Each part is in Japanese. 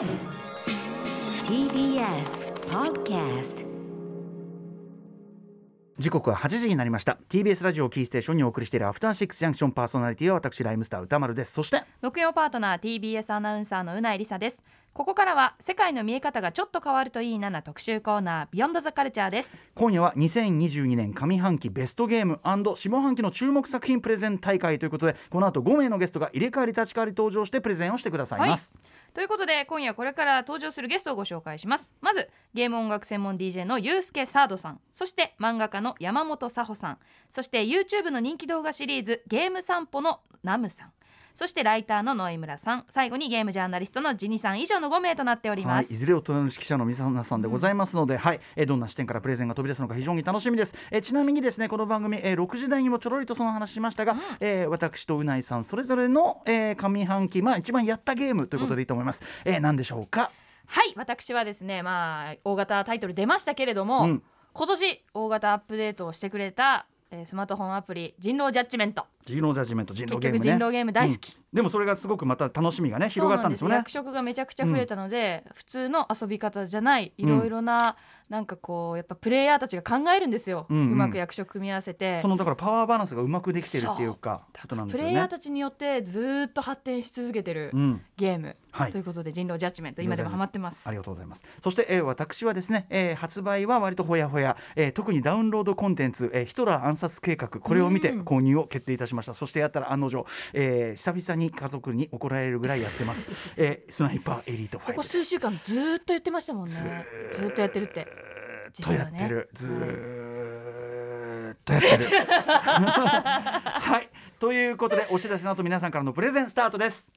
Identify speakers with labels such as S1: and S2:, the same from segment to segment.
S1: TBS Podcast
S2: 時刻は8時になりました。TBS ラジオをキーステーションにお送りしているアフターシックスジャンクションパーソナリティは私ライムスター歌丸です。そして
S3: 木曜パートナー TBS アナウンサーのうないりさです。ここからは世界の見え方がちょっと変わるといいなな特集コーナービヨンドザカルチャーです。
S2: 今夜は2022年上半期ベストゲーム下半期の注目作品プレゼン大会ということでこの後5名のゲストが入れ替わり立ち替わり登場してプレゼンをしてくださいます、
S3: ということで今夜これから登場するゲストをご紹介します。まずゲーム音楽専門 DJ のゆうすけサードさん。そして漫画家の山本佐穂さん。そして YouTube の人気動画シリーズゲーム散歩のナムさん。そしてライターの野井村さん。最後にゲームジャーナリストのジニさん。以上の5名となっており
S2: はい、
S3: ます、
S2: いずれ大人の指揮者の皆さんでございますので、はい、えーどんな視点からプレゼンが飛び出すのか非常に楽しみです。えーちなみにですね、この番組、えー6時台にもちょろりとその話しましたが、えー私とうないさんそれぞれの、えー上半期まあ一番やったゲームということでいいと思います。えー何でしょうか？
S3: はい。私はですねまあ大型タイトル出ましたけれども、
S2: うん。
S3: 今年大型アップデートをしてくれた、えースマートフォンアプリ人狼ジャッジメント
S2: 人狼ジャッジメント人
S3: 結
S2: 狼ゲームね。
S3: 局人狼ゲーム大好き、
S2: うん。でもそれがすごくまた楽しみがね広がったんですよね。
S3: 役職がめちゃくちゃ増えたので、普通の遊び方じゃないいろいろな、なんかこうやっぱプレイヤーたちが考えるんですよ、
S2: う
S3: うん。
S2: うん
S3: まく役職組み合わせて。
S2: そのだからパワーバランスがうまくできてるっていうか。
S3: プレイヤーたちによってずーっと発展し続けてる
S2: うん。
S3: ゲーム、
S2: はい。
S3: ということで人狼ジャッジメント今でもハマってます。
S2: ありがとうございます。そして、えー私はですね、えー発売は割とほやほや、えー特にダウンロードコンテンツ、えーヒトラー暗殺計画。これを見て
S3: うん。
S2: 購入を決定いたしました。そしてやったら案の定、えー久々に家族に怒られるぐらいやってます。えースナイパーエリート5
S3: ここ。数週間ずーっと言ってましたもんねずーっとやってるって
S2: ずーっとやってる。ず
S3: 実はね
S2: ーっとやってる。はい。ということでお知らせの後皆さんからのプレゼンスタートです。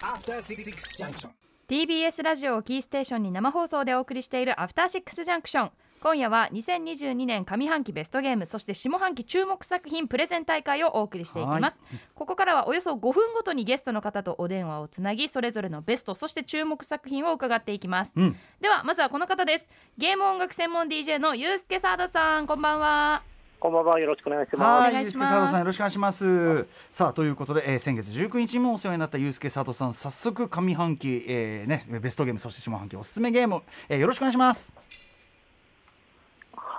S4: After Six Junction.
S3: TBS ラジオをキーステーションに生放送でお送りしているアフターシックスジャンクション今夜は2022年上半期ベストゲームそして下半期注目作品プレゼン大会をお送りしていきますここからはおよそ5分ごとにゲストの方とお電話をつなぎそれぞれのベストそして注目作品を伺っていきます、
S2: うん
S3: ではまずはこの方ですゲーム音楽専門 DJ のゆうすけサードさんこんばんは
S5: こんばんは。よろしくお願いします。
S2: ゆうすけ佐藤さんよろしくお願いします。さあということで、えー、先月19日もお世話になったゆうすけ佐藤さん、早速上半期、えー、ねベストゲームそして下半期おすすめゲーム、えー、よろしくお願いします。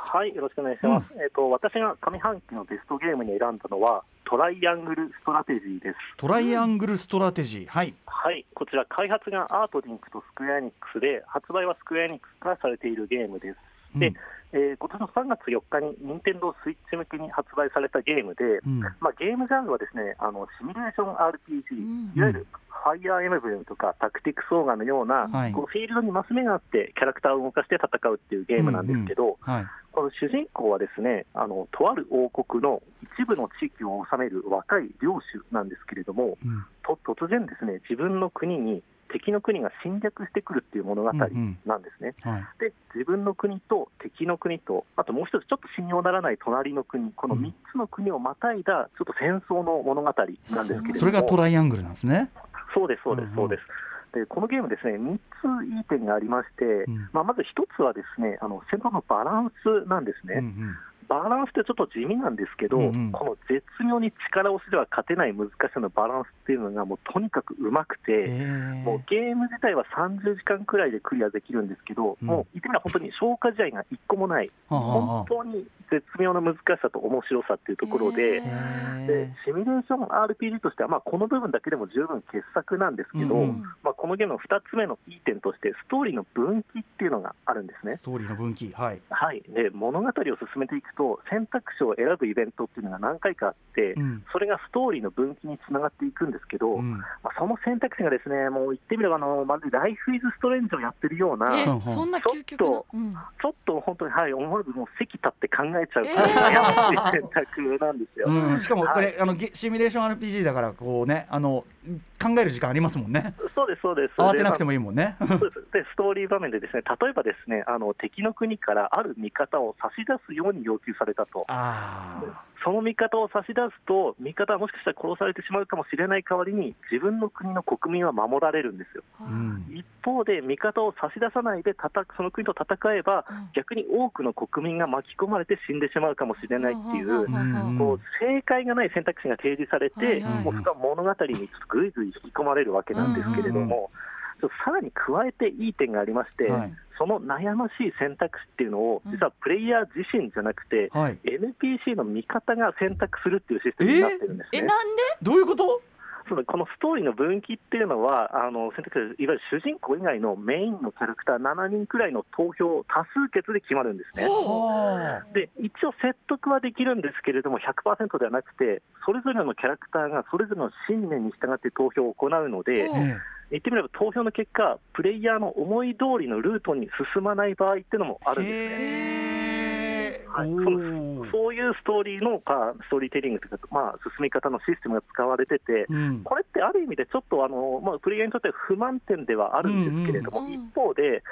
S5: はい、よろしくお願いします。えっ、と、私が上半期のベストゲームに選んだのは、トライアングルストラテジーです。
S2: トライアングルストラテジー、はい、
S5: はい、こちら開発がアートリンクとスクエアエニックスで、発売はスクエアエニックスからされているゲームです。で、
S2: うん
S5: えー今年の3月4日に任天堂スイッチ向けに発売されたゲームで、
S2: うん。
S5: まあ、ゲームジャンルはですねあのシミュレーション RPG、
S3: ん。
S5: いわゆるファイアーエムブレムとかタクティクスオーガのような、
S2: はい。
S5: こうフィールドにマス目があってキャラクターを動かして戦うっていうゲームなんですけど、
S2: はい、
S5: この主人公はですねあのとある王国の一部の地域を治める若い領主なんですけれども
S2: うん。
S5: と突然ですね自分の国に敵の国が侵略してくるっていう物語なんですね。
S2: はい、
S5: で自分の国と敵の国とあともう一つちょっと信用ならない隣の国この3つの国をまたいだちょっと戦争の物語なんですけれども
S2: それがトライアングルなんですね。
S5: そうですそうで
S2: うんうん
S5: すそうです。でこのゲームですね3ついい点がありまして、
S2: ん
S5: まあ、まず1つはですねあの戦闘のバランスなんですね。
S2: うんうん
S5: バランスってちょっと地味なんですけど、
S2: うんうん。
S5: この絶妙に力押しでは勝てない難しさのバランスっていうのがもうとにかくうまくて、
S2: え。ー
S5: もうゲーム自体は30時間くらいでクリアできるんですけど、
S2: うん。
S5: もう言ってみれば本当に消化試合が1個もない、
S2: はあはあ
S5: 本当に絶妙な難しさと面白さっていうところで。
S2: え。
S5: でシミュレーション RPG としては、まあ、この部分だけでも十分傑作なんですけど、
S2: うんうん。
S5: まあ、このゲームの2つ目のいい点として、ストーリーの分岐っていうのがあるんですね。
S2: ー、。ストーリーの分岐、はい、
S5: はい、で物語を進めていくと、選択肢を選ぶイベントっていうのが何回かあって、
S2: うん。
S5: それがストーリーの分岐につながっていくんですけど、
S2: うん。
S5: まあ、その選択肢がですねもう言ってみればあの、まるでライフ・イズ・ストレンジをやってるような、
S3: え
S2: うんうん
S3: そんな究極の、うん。
S5: ちょっと本当に、はい、思わずもう席立って考えちゃう
S3: えー。
S5: 選択なんですよ。
S2: うん、しかもこれ、
S5: はい
S2: あのゲシミュレーション RPG だからこうねあの考える時間ありますもんね。
S5: そうですそうです。
S2: 慌てなくて
S5: も
S2: もいいもんね。
S5: でストーリー場面でですね例えばですねあの敵の国からある味方を差し出すように要求されたと。
S2: あ
S5: その味方を差し出すと味方はもしかしたら殺されてしまうかもしれない代わりに自分の国の国民は守られるんですよ。
S2: あ、うん、
S5: 一方で味方を差し出さないで戦その国と戦えば
S3: うん。
S5: 逆に多くの国民が巻き込まれて死んでしまうかもしれないっていう
S3: うん。うんうん。
S5: こう正解がない選択肢が提示されて、もうそこは物語にちょっとぐいぐい引き込まれるわけなんですけれども、ちょっとさらに加えていい点がありまして、
S2: はい。
S5: その悩ましい選択肢っていうのを、実はプレイヤー自身じゃなくて、
S2: はい。
S5: NPC の味方が選択するっていうシステムになってるんですね。
S3: えなんで？
S2: どういうこと？
S5: そのこのストーリーの分岐っていうのは、あの選択肢いわゆる主人公以外のメインのキャラクター7人くらいの投票、多数決で決まるんですね。
S2: は
S5: で一応、説得はできるんですけれども、100%ではなくて、それぞれのキャラクターがそれぞれの信念に従って投票を行うので、言ってみれば投票の結果、プレイヤーの思い通りのルートに進まない場合っていうのもあ
S2: え
S5: るんですね。はい。
S2: おー。
S5: そういうストーリーのかストーリーテリングというか、まあ、進み方のシステムが使われてて、
S2: うん。
S5: これってある意味でちょっとあの、まあ、プレイヤーにとっては不満点ではあるんですけれども、
S3: うんうん。
S5: 一方で、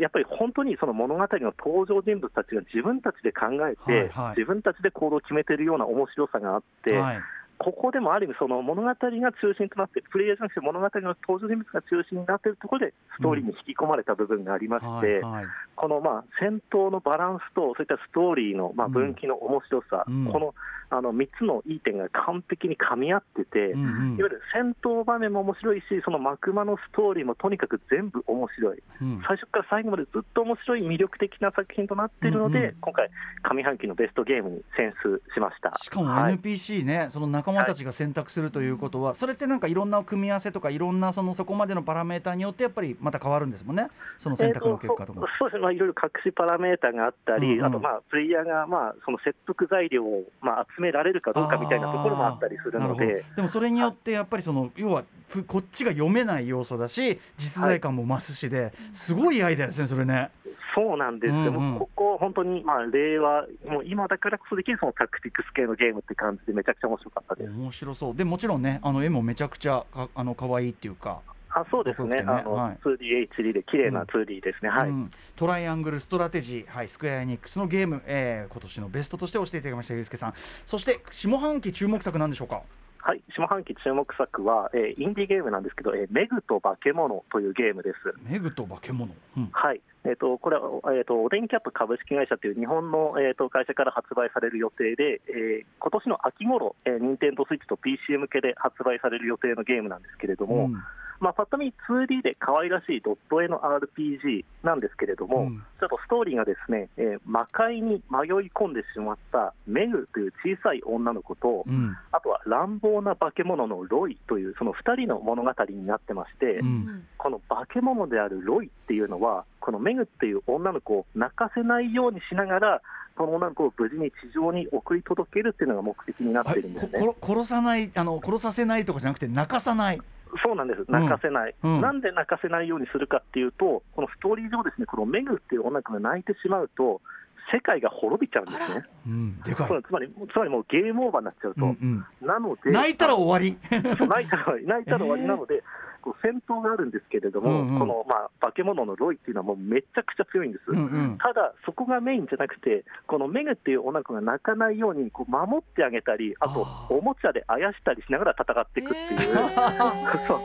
S5: やっぱり本当にその物語の登場人物たちが自分たちで考えて、
S2: はいはい。
S5: 自分たちで行動を決めてるような面白さがあって、
S2: はい
S5: ここでもある意味、その物語が中心となって、プレイヤーじゃなくて物語の登場人物が中心になっているところで、ストーリーに引き込まれた部分がありまして、
S2: はいはい。
S5: このまあ戦闘のバランスと、そういったストーリーのまあ
S2: うん。
S5: 分岐の面白さ、
S2: うん。
S5: このあの3つのいい点が完璧に噛み合ってて、
S2: うんうん。
S5: いわゆる戦闘場面も面白いし、その幕間のストーリーもとにかく全部面白い、
S2: うん。
S5: 最初から最後までずっと面白い、魅力的な作品となっているので、
S2: うんうん。
S5: 今回、上半期のベストゲームに選出しました。
S2: しかも
S5: はい。
S2: NPC ね、その仲間たちが選択するということは、それってなんかいろんな組み合わせとかいろんなそのそこまでのパラメーターによってやっぱりまた変わるんですもんね。その選択の結果とか
S5: えー、そうですね、まあ、いろいろ隠しパラメータがあったり、
S2: うんうん。
S5: あと、まあ、プレイヤーが、まあ、その説得材料を、まあ、集められるかどうかみたいなところもあったりするので、
S2: でもそれによってやっぱりその要はふこっちが読めない要素だし実在感も増すしで、すごいアイデアですねそれね。
S5: そうなんです。よ、
S2: うんうん。
S5: もうここ、本当に、まあ、令和、もう今だからこそできるそのタクティクス系のゲームって感じで、めちゃくちゃ面白かったです。
S2: 面白そう。でもちろんねあの絵もめちゃくちゃかあの可愛いっていうか、
S5: あそうですね、
S2: ね。
S5: あの
S2: はい。
S5: 2DHD で綺麗な 2D ですね、はい。
S2: うん。トライアングルストラテジー、はい、スクエアエニックスのゲーム、えー今年のベストとして推していただきましたゆうすけさん。そして下半期注目作なんでしょうか？
S5: はい、下半期注目作は、えーインディーゲームなんですけど、えーメグと化け物というゲームです。
S2: メグと化け物、うん。
S5: はい、えー、とこれは、えー、とオデンキャップ株式会社という日本の、えー、と会社から発売される予定で、えー今年の秋頃、えー、任天堂スイッチと PC 向けで発売される予定のゲームなんですけれども、
S2: うん
S5: まあ、ぱっと見 2D で可愛らしいドット絵の RPG なんですけれども、
S2: うん。
S5: ちょっとストーリーがですね、えー魔界に迷い込んでしまったメグという小さい女の子と、
S2: うん。
S5: あとは乱暴な化け物のロイというその2人の物語になってまして、
S2: うん。
S5: この化け物であるロイっていうのは、このメグっていう女の子を泣かせないようにしながら、その女の子を無事に地上に送り届けるっていうのが目的になっているんですね。
S2: 殺さないあの殺させないとかじゃなくて泣かさない
S5: そうなんです、泣かせない、
S2: うん。
S5: なんで泣かせないようにするかっていうと、このストーリー上、ですねこのメグっていう女の子が泣いてしまうと、世界が滅びちゃうんですね。
S2: うんでかい。
S5: つまり、つまりもうゲームオーバーになっちゃうと、
S2: うんうん。
S5: なので、
S2: 泣いたら終わり。
S5: 泣いたら泣いたら終わりなので、こう戦闘があるんですけれども、
S2: うんうん。
S5: この、まあ、化け物のロイっていうのはもうめちゃくちゃ強いんです。
S2: うんうん。
S5: ただ、そこがメインじゃなくて、このメグっていう女の子が泣かないようにこう守ってあげたり、あとおもちゃであやしたりしながら戦っていくっていう、そう。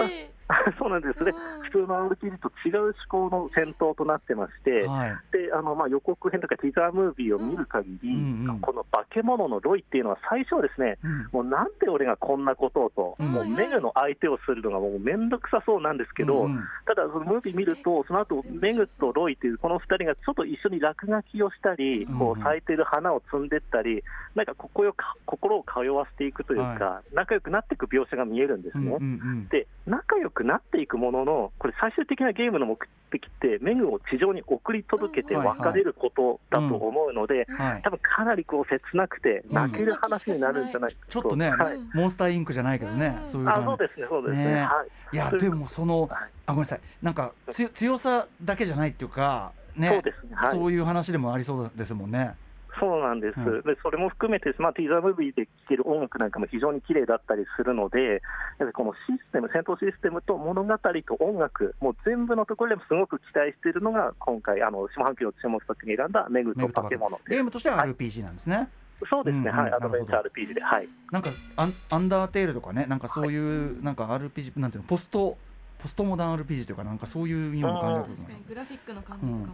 S3: 優しい。
S5: そうなんですね、
S3: うん。
S5: 普通の RPG と違う思考の戦闘となってまして、
S2: はい。
S5: であのまあ、予告編とかティザームービーを見る限り、
S2: うんうん。
S5: この化け物のロイっていうのは、最初はですね、
S2: うん。
S5: もうなんで俺がこんなことをと、
S2: うん。
S5: もうメグの相手をするのがもうめんどくさそうなんですけど、
S2: うんうん。
S5: ただ、そのムービー見ると、その後メグとロイというこの2人がちょっと一緒に落書きをしたり、
S2: うん
S5: こう咲いてる花を摘んでったり、なんか心か心を通わせていくというか、
S2: は
S5: 仲良くなっていく描写が見えるんですね。
S2: うんうんうん。
S5: で仲良くなっていくものの、これ、最終的なゲームの目的って、メグを地上に送り届けて
S2: うん
S5: 別れることだと思うので、
S2: はい。
S5: 多分かなりこう切なくて、泣ける話になるんじゃないか
S2: ちょっとね、
S5: はい。
S2: モンスターインクじゃないけどね、
S3: うん。
S2: そういう
S5: あそうですね、そうですね。
S2: ね。
S5: はい。
S2: いやでもその
S5: はい。
S2: あごめんなさい。なんかつ強さだけじゃないっていうかね。
S5: そうですね、はい、
S2: そういう話でもありそうですもんね。
S5: そうなんです、
S2: うん
S5: でそれも含めて、まあ、ティーザームービーで聴ける音楽なんかも非常に綺麗だったりするので、やっぱりこのシステム、戦闘システムと物語と音楽、もう全部のところでもすごく期待しているのが、今回、あの下半期の注目作に選んだメグと化け物
S2: ゲームとしては
S5: はい
S2: RPG なんですね。
S5: そうですね、
S2: うんうん
S5: はい、アド
S2: なるほど。
S5: ベンチャー RPG で、はい。
S2: なんかアンアンダーテールとかねなんかそういうなんか RPG なんていうのポストポストモダン RPG というかなんかそういうような感じだと思います。
S3: グラフィックの感じとかもね。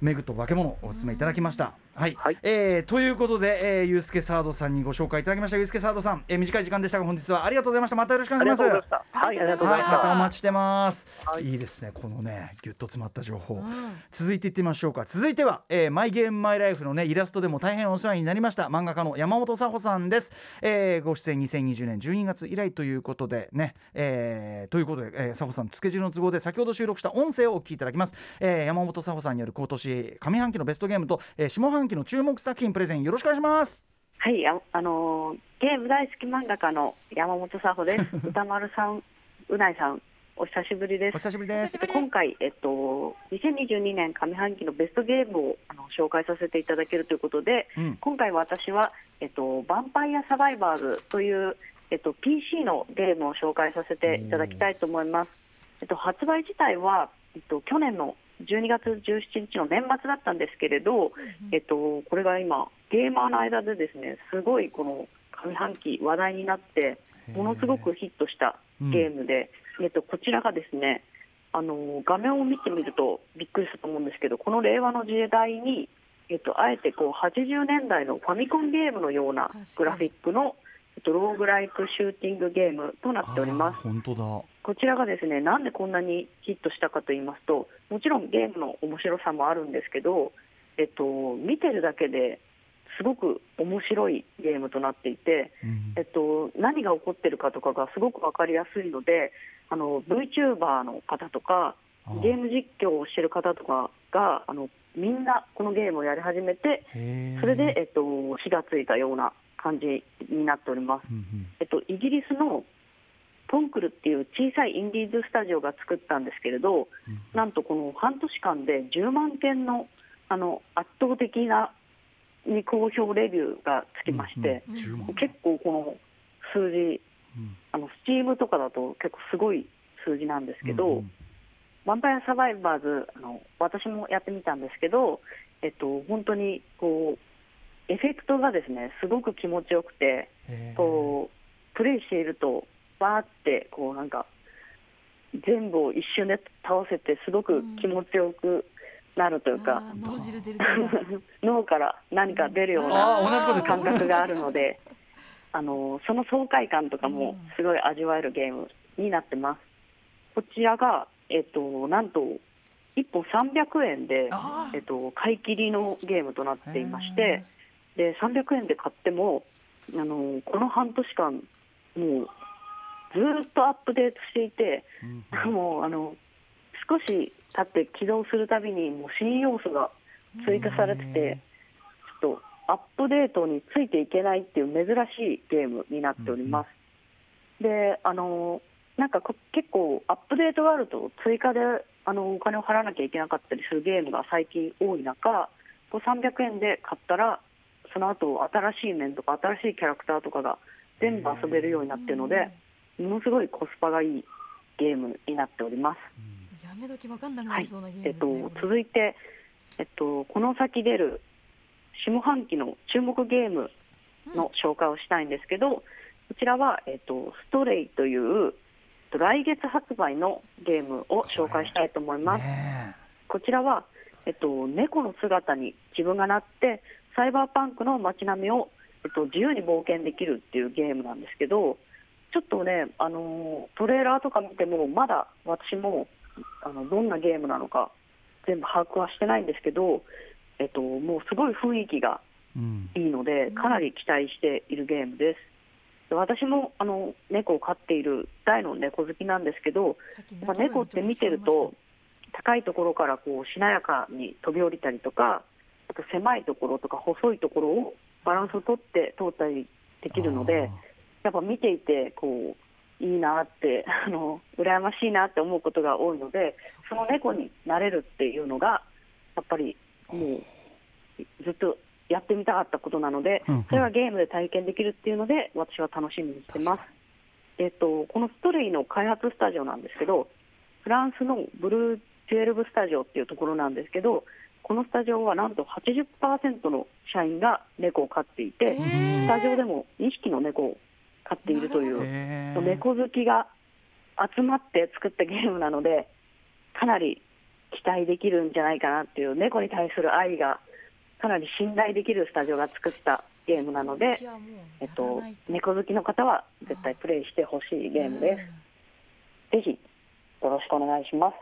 S2: メグと化け物をお勧めいただきました。はい、
S6: はい。
S2: えーということで、えー、ゆうすけサードさんにご紹介いただきました。ゆうすけサードさん、えー、短い時間でしたが本日はありがとうございました。またよろしくお願いします。
S6: ありがとうございました。はい、ありがとうござ
S2: はいい、
S6: ました。
S2: またお待ちしてます、
S6: はい。
S2: い、いですねこのねぎゅっと詰まった情報、
S3: ん。
S2: 続いていってみましょうか。続いては、えーマイゲームマイライフのねイラストでも大変お世話になりました。漫画家の山本佐穂さんです、えーご出演2020年12月以来ということでね、えーということで、えー佐穂さんスケジュールの都合で先ほど収録した音声をお聞きいただきます、えー山本佐穂さんによる今年上半期のベストゲームと、えー下半期の注目作品プレゼンよろしくお願いします
S7: はい、ああのーゲーム大好き漫画家の山本佐穂です。歌丸さん、うないさん、お久しぶりです。
S2: お久しぶりです
S3: お久しぶりです
S7: 今回、えっと、2022年上半期のベストゲームをあの紹介させていただけるということで、
S2: うん
S7: 今回私は、えっと、ヴァンパイアサバイバーズという、えっと、PC のゲームを紹介させていただきたいと思います。えっと、発売自体は、えっと、去年の12月17日の年末だったんですけれど、えっと、これが今、ゲーマーの間でですね、すごいこの上半期話題になって、ものすごくヒットしたゲームで、えっと、こちらがですね、あの画面を見てみるとびっくりすると思うんですけど、この令和の時代に、えっと、あえてこう80年代のファミコンゲームのようなグラフィックの、えっと、ローグライクシューティングゲームとなっております。
S2: 本当だ
S7: こちらがですねなんでこんなにヒットしたかと言いますともちろんゲームの面白さもあるんですけど、えっと、見てるだけですごく面白いゲームとなっていて、
S2: うん。
S7: えっと、何が起こってるかとかがすごく分かりやすいのであの VTuber の方とかゲーム実況をしてる方とかがあのみんなこのゲームをやり始めてそれで、えっと、火がついたような感じになっております。
S2: うんうん。
S7: えっと、イギリスのトンクルっていう小さいインディーズスタジオが作ったんですけれど、なんとこの半年間で10万件のあの圧倒的なに好評レビューがつきまして、
S2: うんうん10万
S7: 結構この数字、
S2: うん。
S7: あのスチームとかだと結構すごい数字なんですけど、
S2: うんうん。
S7: ヴァンパイアサバイバーズあの私もやってみたんですけど、えっと、本当にこうエフェクトがですねすごく気持ちよくて。こうプレイしていると、バーってこうなんか全部を一瞬で倒せて、すごく気持ちよくなるというか、
S3: あー 脳
S7: から何か出るような感覚があるので、あのその爽快感とかもすごい味わえるゲームになってます。こちらが、えっと、なんと1本300円で、えっと、買い切りのゲームとなっていまして、で300円で買ってもあのこの半年間もうずーっとアップデートしていて、もうあの少し経って起動するたびにもう新要素が追加されてて、ちょっとアップデートについていけないっていう珍しいゲームになっております。であのなんかこ結構アップデートがあると追加であのお金を払わなきゃいけなかったりするゲームが最近多い中こう300円で買ったらその後新しい面とか新しいキャラクターとかが全部遊べるようになってるのでものすごいコスパがいいゲームになっております。
S3: やめ時わかんなくな
S7: はい
S3: りそうなゲーム
S7: えっと
S3: ですね、これ
S7: 続いて、えっと、この先出る下半期の注目ゲームの紹介をしたいんですけど、こちらは、えっと、ストレイというえっと来月発売のゲームを紹介したいと思います。
S2: ね
S7: こちらは、えっと、猫の姿に自分がなってサイバーパンクの街並みを、えっと、自由に冒険できるっていうゲームなんですけどちょっとね、あのートレーラーとか見てもまだ私もあのどんなゲームなのか全部把握はしてないんですけど、えっと、もうすごい雰囲気が
S2: うん。
S7: いいのでかなり期待しているゲームです。で私もあの猫を飼っている大の猫好きなんですけど、まあ、猫って見てると高いところからこうしなやかに飛び降りたりとかあと狭いところとか細いところをバランスを取って通ったりできるのでやっぱ見ていてこういいなって あの羨ましいなって思うことが多いのでその猫になれるっていうのがやっぱりもうずっとやってみたかったことなのでそれはゲームで体験できるっていうので私は楽しみにしてます。えっと、このストレイの開発スタジオなんですけどフランスのブルー12スタジオっていうところなんですけどこのスタジオはなんと80%の社員が猫を飼っていてスタジオでも2匹の猫を飼っているという。猫好きが集まって作ったゲームなのでかなり期待できるんじゃないかなっていう猫に対する愛がかなり信頼できるスタジオが作ったゲームなので、えっと、猫好きの方は絶対プレイしてほしいゲームです。ぜひよろしくお願いします。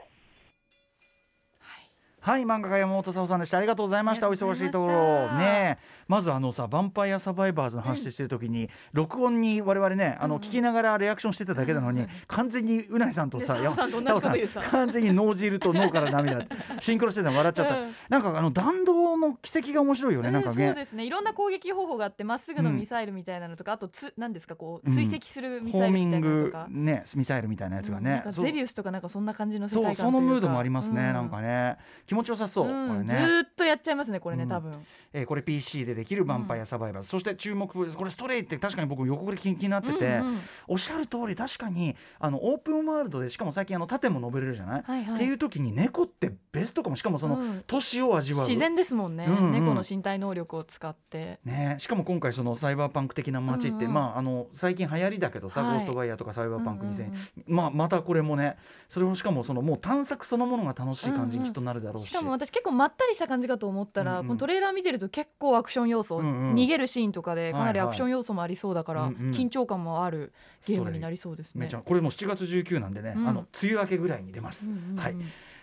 S2: はい。漫画家山本さんでした。ありがとうございました。お忙しいところねえまずあのさ「ヴァンパイアサバイバーズ」の話してる時に、録音に我々ねあの、聞きながらリアクションしてただけなのに、完全にうないさんとさ
S3: ね沙帆さん
S2: 完全に脳汁と脳から涙 シンクロしてたの笑っちゃった、
S3: うん。
S2: なんかあの弾道の軌跡が面白いよね、なんか
S3: うん
S2: ね。
S3: そうですね。いろんな攻撃方法があってまっすぐのミサイルみたいなのとか、あとつなんですかこう
S2: うん。
S3: 追跡するミサイルみたいなのと
S2: グ
S3: か、
S2: ねミサイルみたいなやつがね、
S3: ゼビウスとかなんかそんな感じの世
S2: そうそのムードもありますね、
S3: う
S2: なんかね。気持ちよさそう、
S3: うん。
S2: これね。
S3: ずーっとやっちゃいますねこれね、
S2: うん。
S3: 多分。
S2: えーこれ PC でできる「ヴァンパイアサバイバーズ」そして注目これストレイって確かに僕予告で気気になってて、おっしゃる通り確かにあのオープンワールドでしかも最近あの縦も登れるじゃない、っていう時に猫ってベストかも。しかもその、
S3: うん。
S2: 都市を味わう。
S3: 自然ですもんね、猫の身体能力を使って。
S2: ね、しかも今回そのサイバーパンク的な街って、まああの最近流行りだけどさ、
S3: はい。
S2: ゴーストバイヤーとかサイバーパンク2000、
S3: うんうん
S2: まあまたこれもねそれもしかもそのもう探索そのものが楽しい感じにきっとなるだろうし、
S3: しかも私結構まったりした感じかと思ったら、このトレーラー見てると結構アクション要素、
S2: うんうん。
S3: 逃げるシーンとかでかなり
S2: はい。はい
S3: アクション要素もありそうだから、
S2: うんうん。
S3: 緊張感もあるゲームになりそうですね。
S2: これも7月19なんでね、
S3: うん。
S2: あの梅雨明けぐらいに出ます、
S3: うんうんうん。
S2: はい。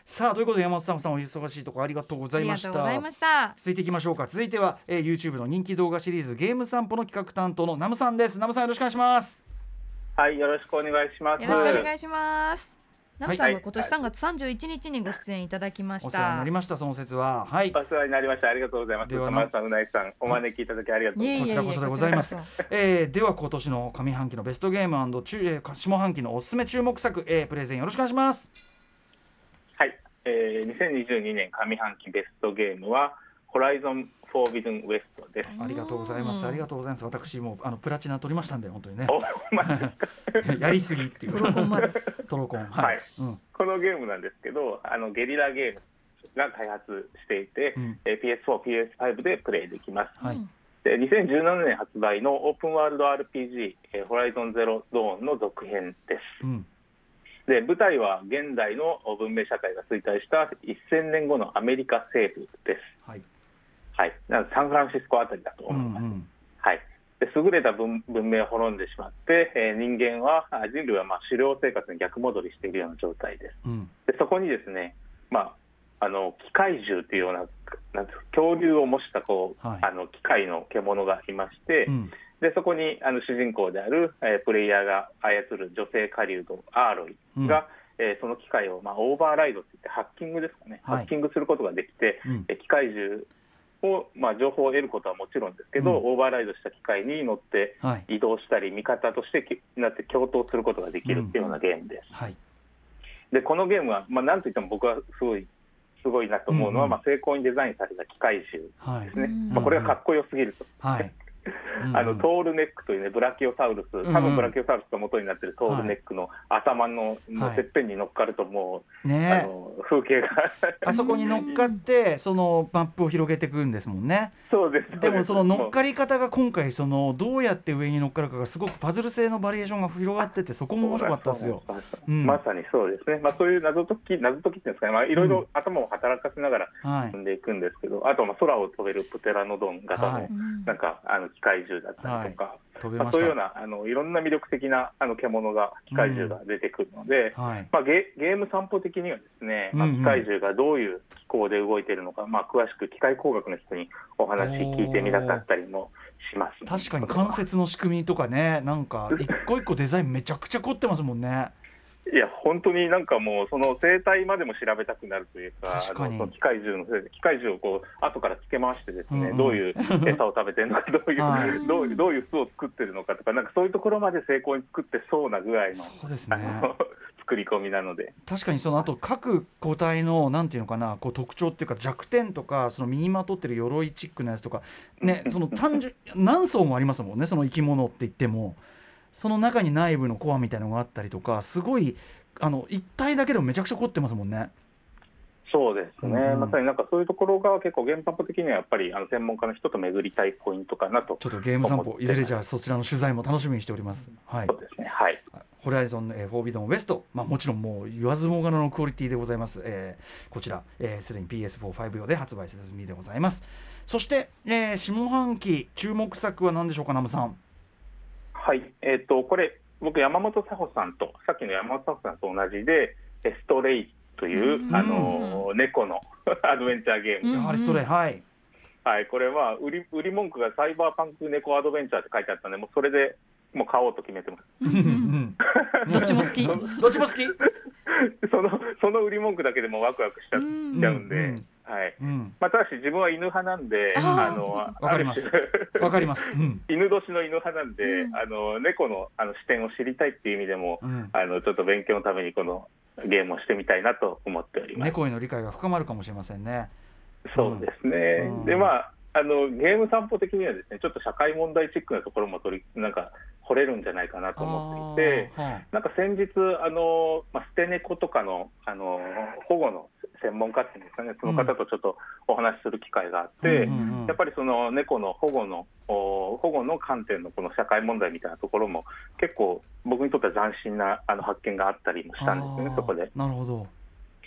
S2: さあということで山本さんさんお忙しいところありがとうござ
S3: あり
S2: いました。
S3: がとうございました。
S2: 続いていきましょうか。続いては、えー、YouTube の人気動画シリーズゲーム散歩の企画担当のナムさんです。ナムさんよろしくお願いします。
S8: はい、よろしくお願いします。
S3: よろしくお願いします。ナムさん
S8: は
S3: はい。今年3月31日にご出演いただきました。
S2: お世話になりましたその説は。はい。
S8: お世話になりました。ありがとうございます。
S2: では
S8: 玉田さん、うなぎさん、お招きいただきありがとうございます。
S3: いえいえいえ。
S2: こちらこそでございます。えー、では今年の上半期のベストゲーム中、えー、下半期のおすすめ注目作、えー、プレゼンよろしくお願いします。
S8: はい、えー、2022年上半期ベストゲームは、ホライゾン・フォービズン・ウエストです。
S2: ありがとうございますありがとうございます私もあのプラチナ取りましたんで本当にねやりすぎっていう
S3: トロコンまで
S2: トロコンはい、
S8: はい
S2: うん
S8: このゲームなんですけど、あのゲリラゲームが開発していて、
S2: うん
S8: えー PS4、PS5 でプレイできます。
S2: はい
S8: で2017年発売のオープンワールド RPG、えー、ホライゾンゼロドーンの続編です。
S2: うん
S8: で舞台は現代の文明社会が衰退した1000年後のアメリカ西部です。
S2: はい
S8: はい、なサンフランシスコあたりだと
S2: うん
S8: 思います。
S2: うん
S8: はい、で優れた文文明を滅んでしまって、えー人間はあ人類はまあ狩猟生活に逆戻りしているような状態です。
S2: うん。
S8: でそこにですね、まあ、あの機械獣というようななん恐竜を模したこう、
S2: はい。
S8: あの機械の獣がいまして、
S2: うん。
S8: でそこにあの主人公である、えープレイヤーが操る女性狩人アーロイが、えーその機械を、まあ、オーバーライドって言ってハッキングですかね、
S2: はい。
S8: ハッキングすることができて、
S2: うん。
S8: えー機械獣を、まあ、情報を得ることはもちろんですけど、
S2: うん。
S8: オーバーライドした機械に乗って
S2: はい。
S8: 移動したり味方としてきなって共闘することができるっていうようなゲームです。
S2: はい。
S8: でこのゲームは、まあ、なんといっても僕はすごいすごいなと思うのは、
S2: うんうん。
S8: まあ、精巧にデザインされた機械獣
S2: はい
S8: ですね、
S3: うん
S8: まあ、これがかっこよすぎると。
S2: はい
S8: あのトールネックというねブラキオサウルス、多
S2: うん。
S8: 分ブラキオサウルスが元になってるトールネックの頭のもうてっぺんに乗っかるともう、あ
S2: ね
S8: の風景が。
S2: あそこに乗っかってそのマップを広げていくんですもんね。
S8: そうです。
S2: でもその乗っ
S8: り
S2: かり方が今回そのどうやって上に乗っかるかがすごくパズル性のバリエーションが広がっててそこも面白かったですよ。うん
S8: まさにそうですね、まあ、そういう謎解き謎解きっていうんですかね、まあ、いろいろ頭を働かせながら
S2: はい。
S8: 進んでいくんですけど、あとはまあ空を飛べるプテラノドン型の、
S2: はい。
S8: なんかあの機械獣だったりとか、まあ、
S2: 飛べました。
S8: そういうようなあのいろんな魅力的なあの獣が機械獣が出てくるので、
S2: はい。
S8: まあ、ゲゲーム散歩的にはですね、まあ、
S2: うん。うん
S8: 機械獣がどういう機構で動いているのか、まあ、詳しく機械工学の人にお話聞いてみたかったりもします、
S2: 確かに関節の仕組みとかねなんか一個一個デザインめちゃくちゃ凝ってますもんね。
S8: いや本当になんかもうその生態までも調べたくなるというかあの機械獣の機械獣をこう後からつけ回してですね、
S2: うんうん
S8: どういう 餌を食べてるのかどういう、
S2: はい
S8: どういうどういう巣を作ってるのかとかなんかそういうところまで成功に作ってそうなぐらいの
S2: そうですね。
S8: 作り込みなので。
S2: 確かにそのあと各個体のなんていうのかなこう特徴っていうか弱点とかその身にまとってる鎧チックなやつとかねその単純何層もありますもんねその生き物って言ってもその中に内部のコアみたいなのがあったりとかすごいあの一体だけでもめちゃくちゃ凝ってますもんね。
S8: そうですね、
S2: うんうん。
S8: まさになんかそういうところが結構、原発的にはやっぱりあの専門家の人と巡りたいポイントかなと、
S2: ちょっとゲーム散歩いずれじゃあそちらの取材も楽しみにしております。はい。
S8: そうですね、はい、
S2: ホライゾン、えー、フォービドンウエスト、まあ、もちろんもう言わずもがなのクオリティでございます、えーこちら。すで、えー既に PS45 用で発売済みでございます。そして、えー下半期注目作は何でしょうかナムさん
S8: はい。えー、とこれ、僕、山本佐穂さんと、さっきの山本佐穂さんと同じで、えストレイという、
S3: うん。
S8: あの猫の アドベンチャーゲーム、
S3: うん
S2: やはりストレイ、はい。
S8: はい、これは売り売り文句がサイバーパンク猫アドベンチャーって書いてあったんで、もうそれでもう買おうと決めてます。
S3: どっちも好き。
S2: どっちも好き。
S8: そのその売り文句だけでもワクワクしちゃっ
S3: うん。
S8: ちゃうんで、
S2: うん
S8: はい
S2: うん
S8: まあ、ただし自分は犬派なんで、
S3: あ
S8: の
S2: わかります。わかります。うん。
S8: 犬年の犬派なんで、
S3: うん。
S8: あの猫のあの視点を知りたいっていう意味でも、
S2: うん。
S8: あのちょっと勉強のためにこのゲームをしてみたいなと思っております。
S2: 猫への理解が深まるかもしれませんね。
S8: そうですね、
S2: うん。
S8: でまああのゲーム散歩的にはですねちょっと社会問題チックなところも取りなんか掘れるんじゃないかなと思っていて。
S2: は
S8: なんか先日、あのまあ、捨て猫とかのあの保護の専門家っていうんですかね、その方とちょっとお話しする機会があって、
S2: うん
S8: やっぱりその猫の保護のお保護の観点のこの社会問題みたいなところも、結構、僕にとっては斬新なあの発見があったりもしたんですよねそこで。
S2: なるほど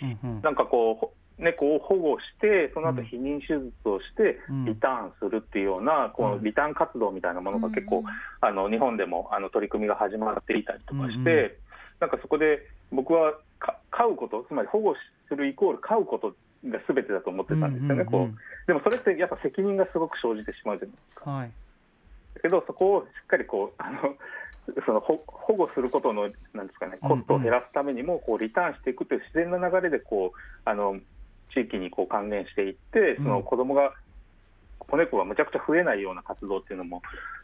S2: うんうん
S8: なんかこうほ猫を保護して、その後避妊手術をして
S2: うん、
S8: リターンするっていうような、こ
S2: うん。
S8: のリターン活動みたいなものが結構、
S3: うん。
S8: あの日本でもあの取り組みが始まっていたりとかして、なんかそこで僕はか飼うこと、つまり保護するイコール飼うことがすべてだと思ってたんですよね、こう。でもそれってやっぱ責任がすごく生じてしまうじゃないですか。
S2: はい。
S8: だけど、そこをしっかりこうあのその保保護することのなんですかね、コストを減らすためにもこうリターンしていくという自然な流れでこうあの地域にこう還元していって、その子供が子猫がむちゃくちゃ増えないような活動っていうのも、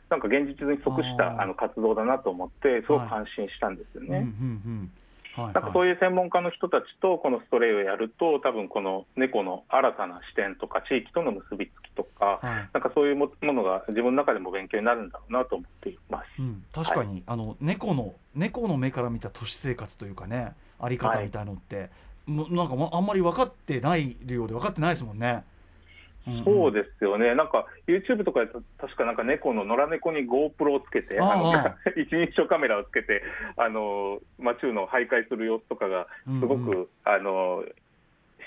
S8: なんか現実に即したあの活動だなと思って、すごく安心したんですよね。
S2: うんうんうんはい
S8: なんかそういう専門家の人たちとこのストレイをやると、多分この猫の新たな視点とか、地域との結びつきとか、
S2: はい。
S8: なんかそういうもものが自分の中でも勉強になるんだろうなと思っています。
S2: うん、確かに、あの猫の猫の目から見た都市生活というかねあり方みたいのって、なんかもうあんまり分かってないようで分かってないですもんね。
S8: そう
S2: で
S8: ですよね、なんか YouTube とかで確かなんか猫の野良猫に GoPro をつけて、
S2: あ
S8: の 一人称カメラをつけて、あの街中の徘徊する様子とかが、すごく、
S2: うんう
S8: あの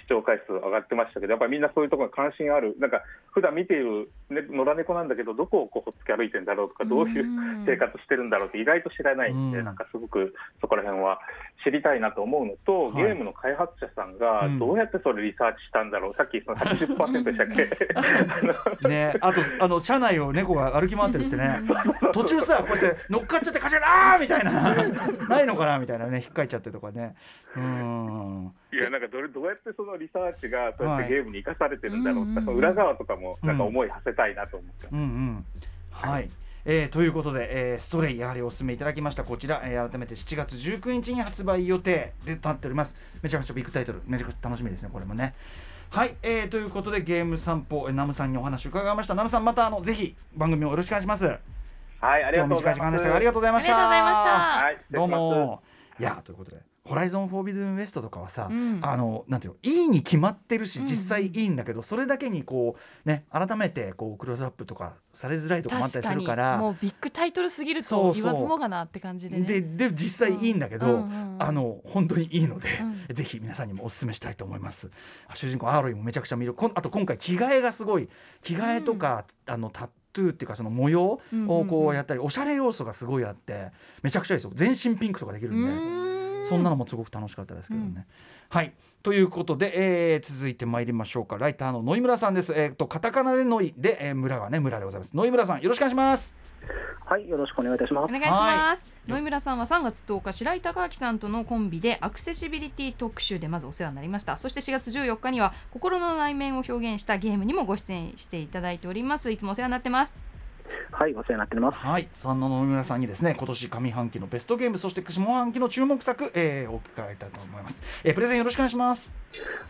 S8: 視聴回数上がってましたけど、やっぱりみんなそういうところに関心ある、なんか普段見ている、ね、野良猫なんだけど、どこをこうほっつき歩いてんだろうとか、どういう
S3: うん
S8: 生活してるんだろうって意外と知らないんで、
S2: うん。
S8: なんかすごくそこら辺は知りたいなと思うのと、
S2: はい。
S8: ゲームの開発者さんが
S2: うん。
S8: どうやってそれリサーチしたんだろう、さっきその80%でしたっけ？
S2: ね、あとあの車内を猫が歩き回ってるしてね。途中さこうやって乗っかっちゃってカチャラーみたいな。ないのかなみたいなね引っかいちゃってとかね。うん。
S8: いやなんかどれどうやってそのリサーチがそうやっ
S2: はい。
S8: てゲームに生かされてるんだろうとか、
S3: うん
S8: その裏側とかもなんか思い馳せたいなと思って。
S2: うんうん。はい、えーということで、えーストレイやはりお勧めいただきました。こちら、えー改めて7月19日に発売予定で立っております。めちゃくちゃビッグタイトル。めちゃくちゃ楽しみですねこれもね。はい、えーということでゲーム散歩えーナムさんにお話を伺いました。ナムさんまたあのぜひ番組をよろしくお願いします。
S8: はいありがとうございま
S2: したがありがとうございました。どうも。いやということでホライゾンフォービドゥンウエストとかはさ、
S3: うん。
S2: あのなんていうのいいに決まってるし
S3: うん。うん
S2: 実際いいんだけど、それだけにこうね改めてこうクローズアップとかされづらいとかもあったりするから
S3: もうビッグタイトルすぎると言わずもがなって感じでね。
S2: でで実際いいんだけど、
S3: うんうんうん。
S2: あの本当にいいので、
S3: う
S2: ぜひ皆さんにもお勧めしたいと思います。主人公アーロイもめちゃくちゃ見るこんあと今回着替えがすごい着替えとか、あのタットゥーっていうかその模様をこうやったり、おしゃれ要素がすごいあってめちゃくちゃいいですよ。全身ピンクとかできるんで。
S3: うん
S2: そんなのもすごく楽しかったですけどね。はいということで、えー続いて参りましょうかライターの野井村さんです。えー、とカタカナで野井で、えー村がね村でございます。野井村さんよろしくお願いします。
S6: はい、よろしくお願いいたします。
S3: お願いします。野井村さんは3月10日白井孝明さんとのコンビでアクセシビリティ特集でまずお世話になりましたそして4月14日には心の内面を表現したゲームにもご出演していただいておりますいつもお世話になってます
S6: はい、お世話になっております。
S2: はい、そんな野々村さんにですね今年上半期のベストゲームそして下半期の注目作、えー、お伺いたいと思います、えー、プレゼンよろしくお願いします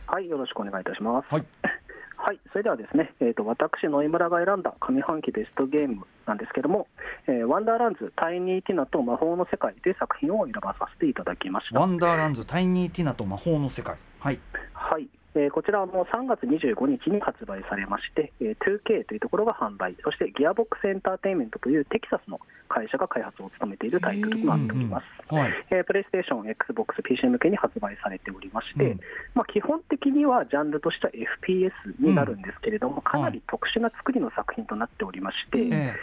S6: はい、よろしくお願いいたします。
S2: はい、
S6: はい、それではですね、えー、と私、野井村が選んだ上半期ベストゲームなんですけども、えーワンダーランズ、タイニーティナと魔法の世界で作品を選ばさせていただきました。
S2: ワンダーランズタイニーティナと魔法の世界はい
S6: はい、えーこちらはもう3月25日に発売されまして、えー 2K というところが販売、そしてギアボックスエンターテインメントというテキサスの会社が開発を務めているタイトルとなっております。
S2: はい
S6: えープレイステーション、Xbox、PC 向けに発売されておりまして、
S2: うん。
S6: まあ、基本的にはジャンルとしては FPS になるんですけれども、かなり特殊な作りの作品となっておりまして、
S2: え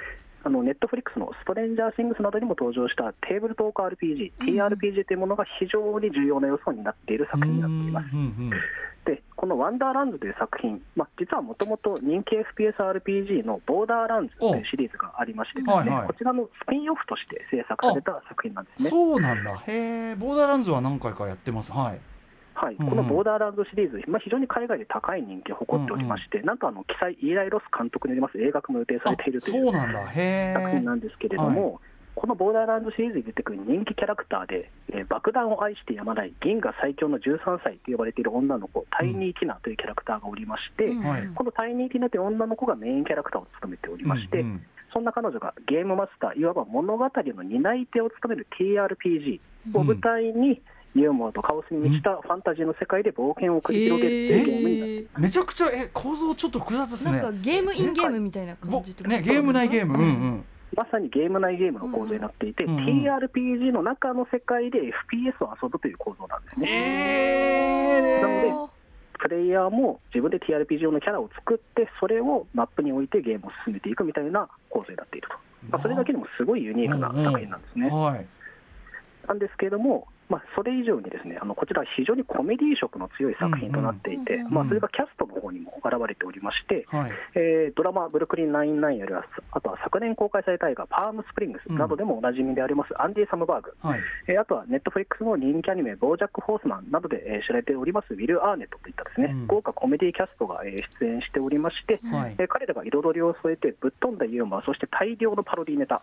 S6: あのネットフリックスのストレンジャーシングスなどにも登場したテーブルトーク RPG、TRPG というものが非常に重要な要素になっている
S2: え
S6: 作品になっています。
S2: うんうん
S6: で、このワンダーランドという作品、まあ、実はもともと人気 FPSRPG のボーダーランズというシリーズがありましてですね、
S2: はいはい。
S6: こちらのスピンオフとして制作された作品なんですね。
S2: そうなんだ。へえボーダーランズは何回かやってます。はい
S6: はい、
S2: うんうん。
S6: このボーダーランドシリーズ、まあ、非常に海外で高い人気を誇っておりまして、なんとあの記載、イーライ・ロス監督によります映画化も予定されているという作品
S2: え
S6: なんですけれども、このボーダーランドシリーズに出てくる人気キャラクターで、えー爆弾を愛してやまない銀河最強の13歳と呼ばれている女の子、タイニー・ティナというキャラクターがおりまして、
S3: うん
S2: はい。
S6: このタイニー・ティナという女の子がメインキャラクターを務めておりまして、
S2: うんうん。
S6: そんな彼女がゲームマスター、いわば物語の担い手を務める TRPG を舞台に、ユーモアとカオスに満ちたファンタジーの世界で冒険を繰り広げるというゲームになっています。
S2: めちゃくちゃえ構造ちょっと複雑ですね
S3: なんかゲームインゲームみたいな
S2: ぼ
S3: 感じってこと
S2: ねゲーム内ゲームうんうん
S6: まさにゲーム内ゲームの構造になっていて、
S2: うんうん
S6: TRPG の中の世界で FPS を遊ぶという構造なんですね。
S2: え
S6: なのでプレイヤーも自分で TRPG 用のキャラを作って、それをマップに置いてゲームを進めていくみたいな構造になっていると。まあ、それだけでもすごいユニークな作品なんですね。
S2: はい
S6: なんですけれども、まあ、それ以上にですねあのこちら、非常にコメディ色の強い作品となっていて、
S3: うんうん
S6: まあ、それがキャストの方にも現れておりまして、
S2: はい
S6: えードラマ、ブルックリン99よりは、あとは昨年公開された映画、パームスプリングスなどでもおなじみであります、アンディ・サムバーグ、
S2: はい
S6: えーあとはネットフリックスの人気アニメ、ボージャック・ホースマンなどで、えー知られております、ウィル・アーネットといったですね、
S2: うん
S6: 豪華コメディキャストが、えー出演しておりまして、
S2: はい
S6: えー彼らが彩りを添えて、ぶっ飛んだユーモア、そして大量のパロディネタ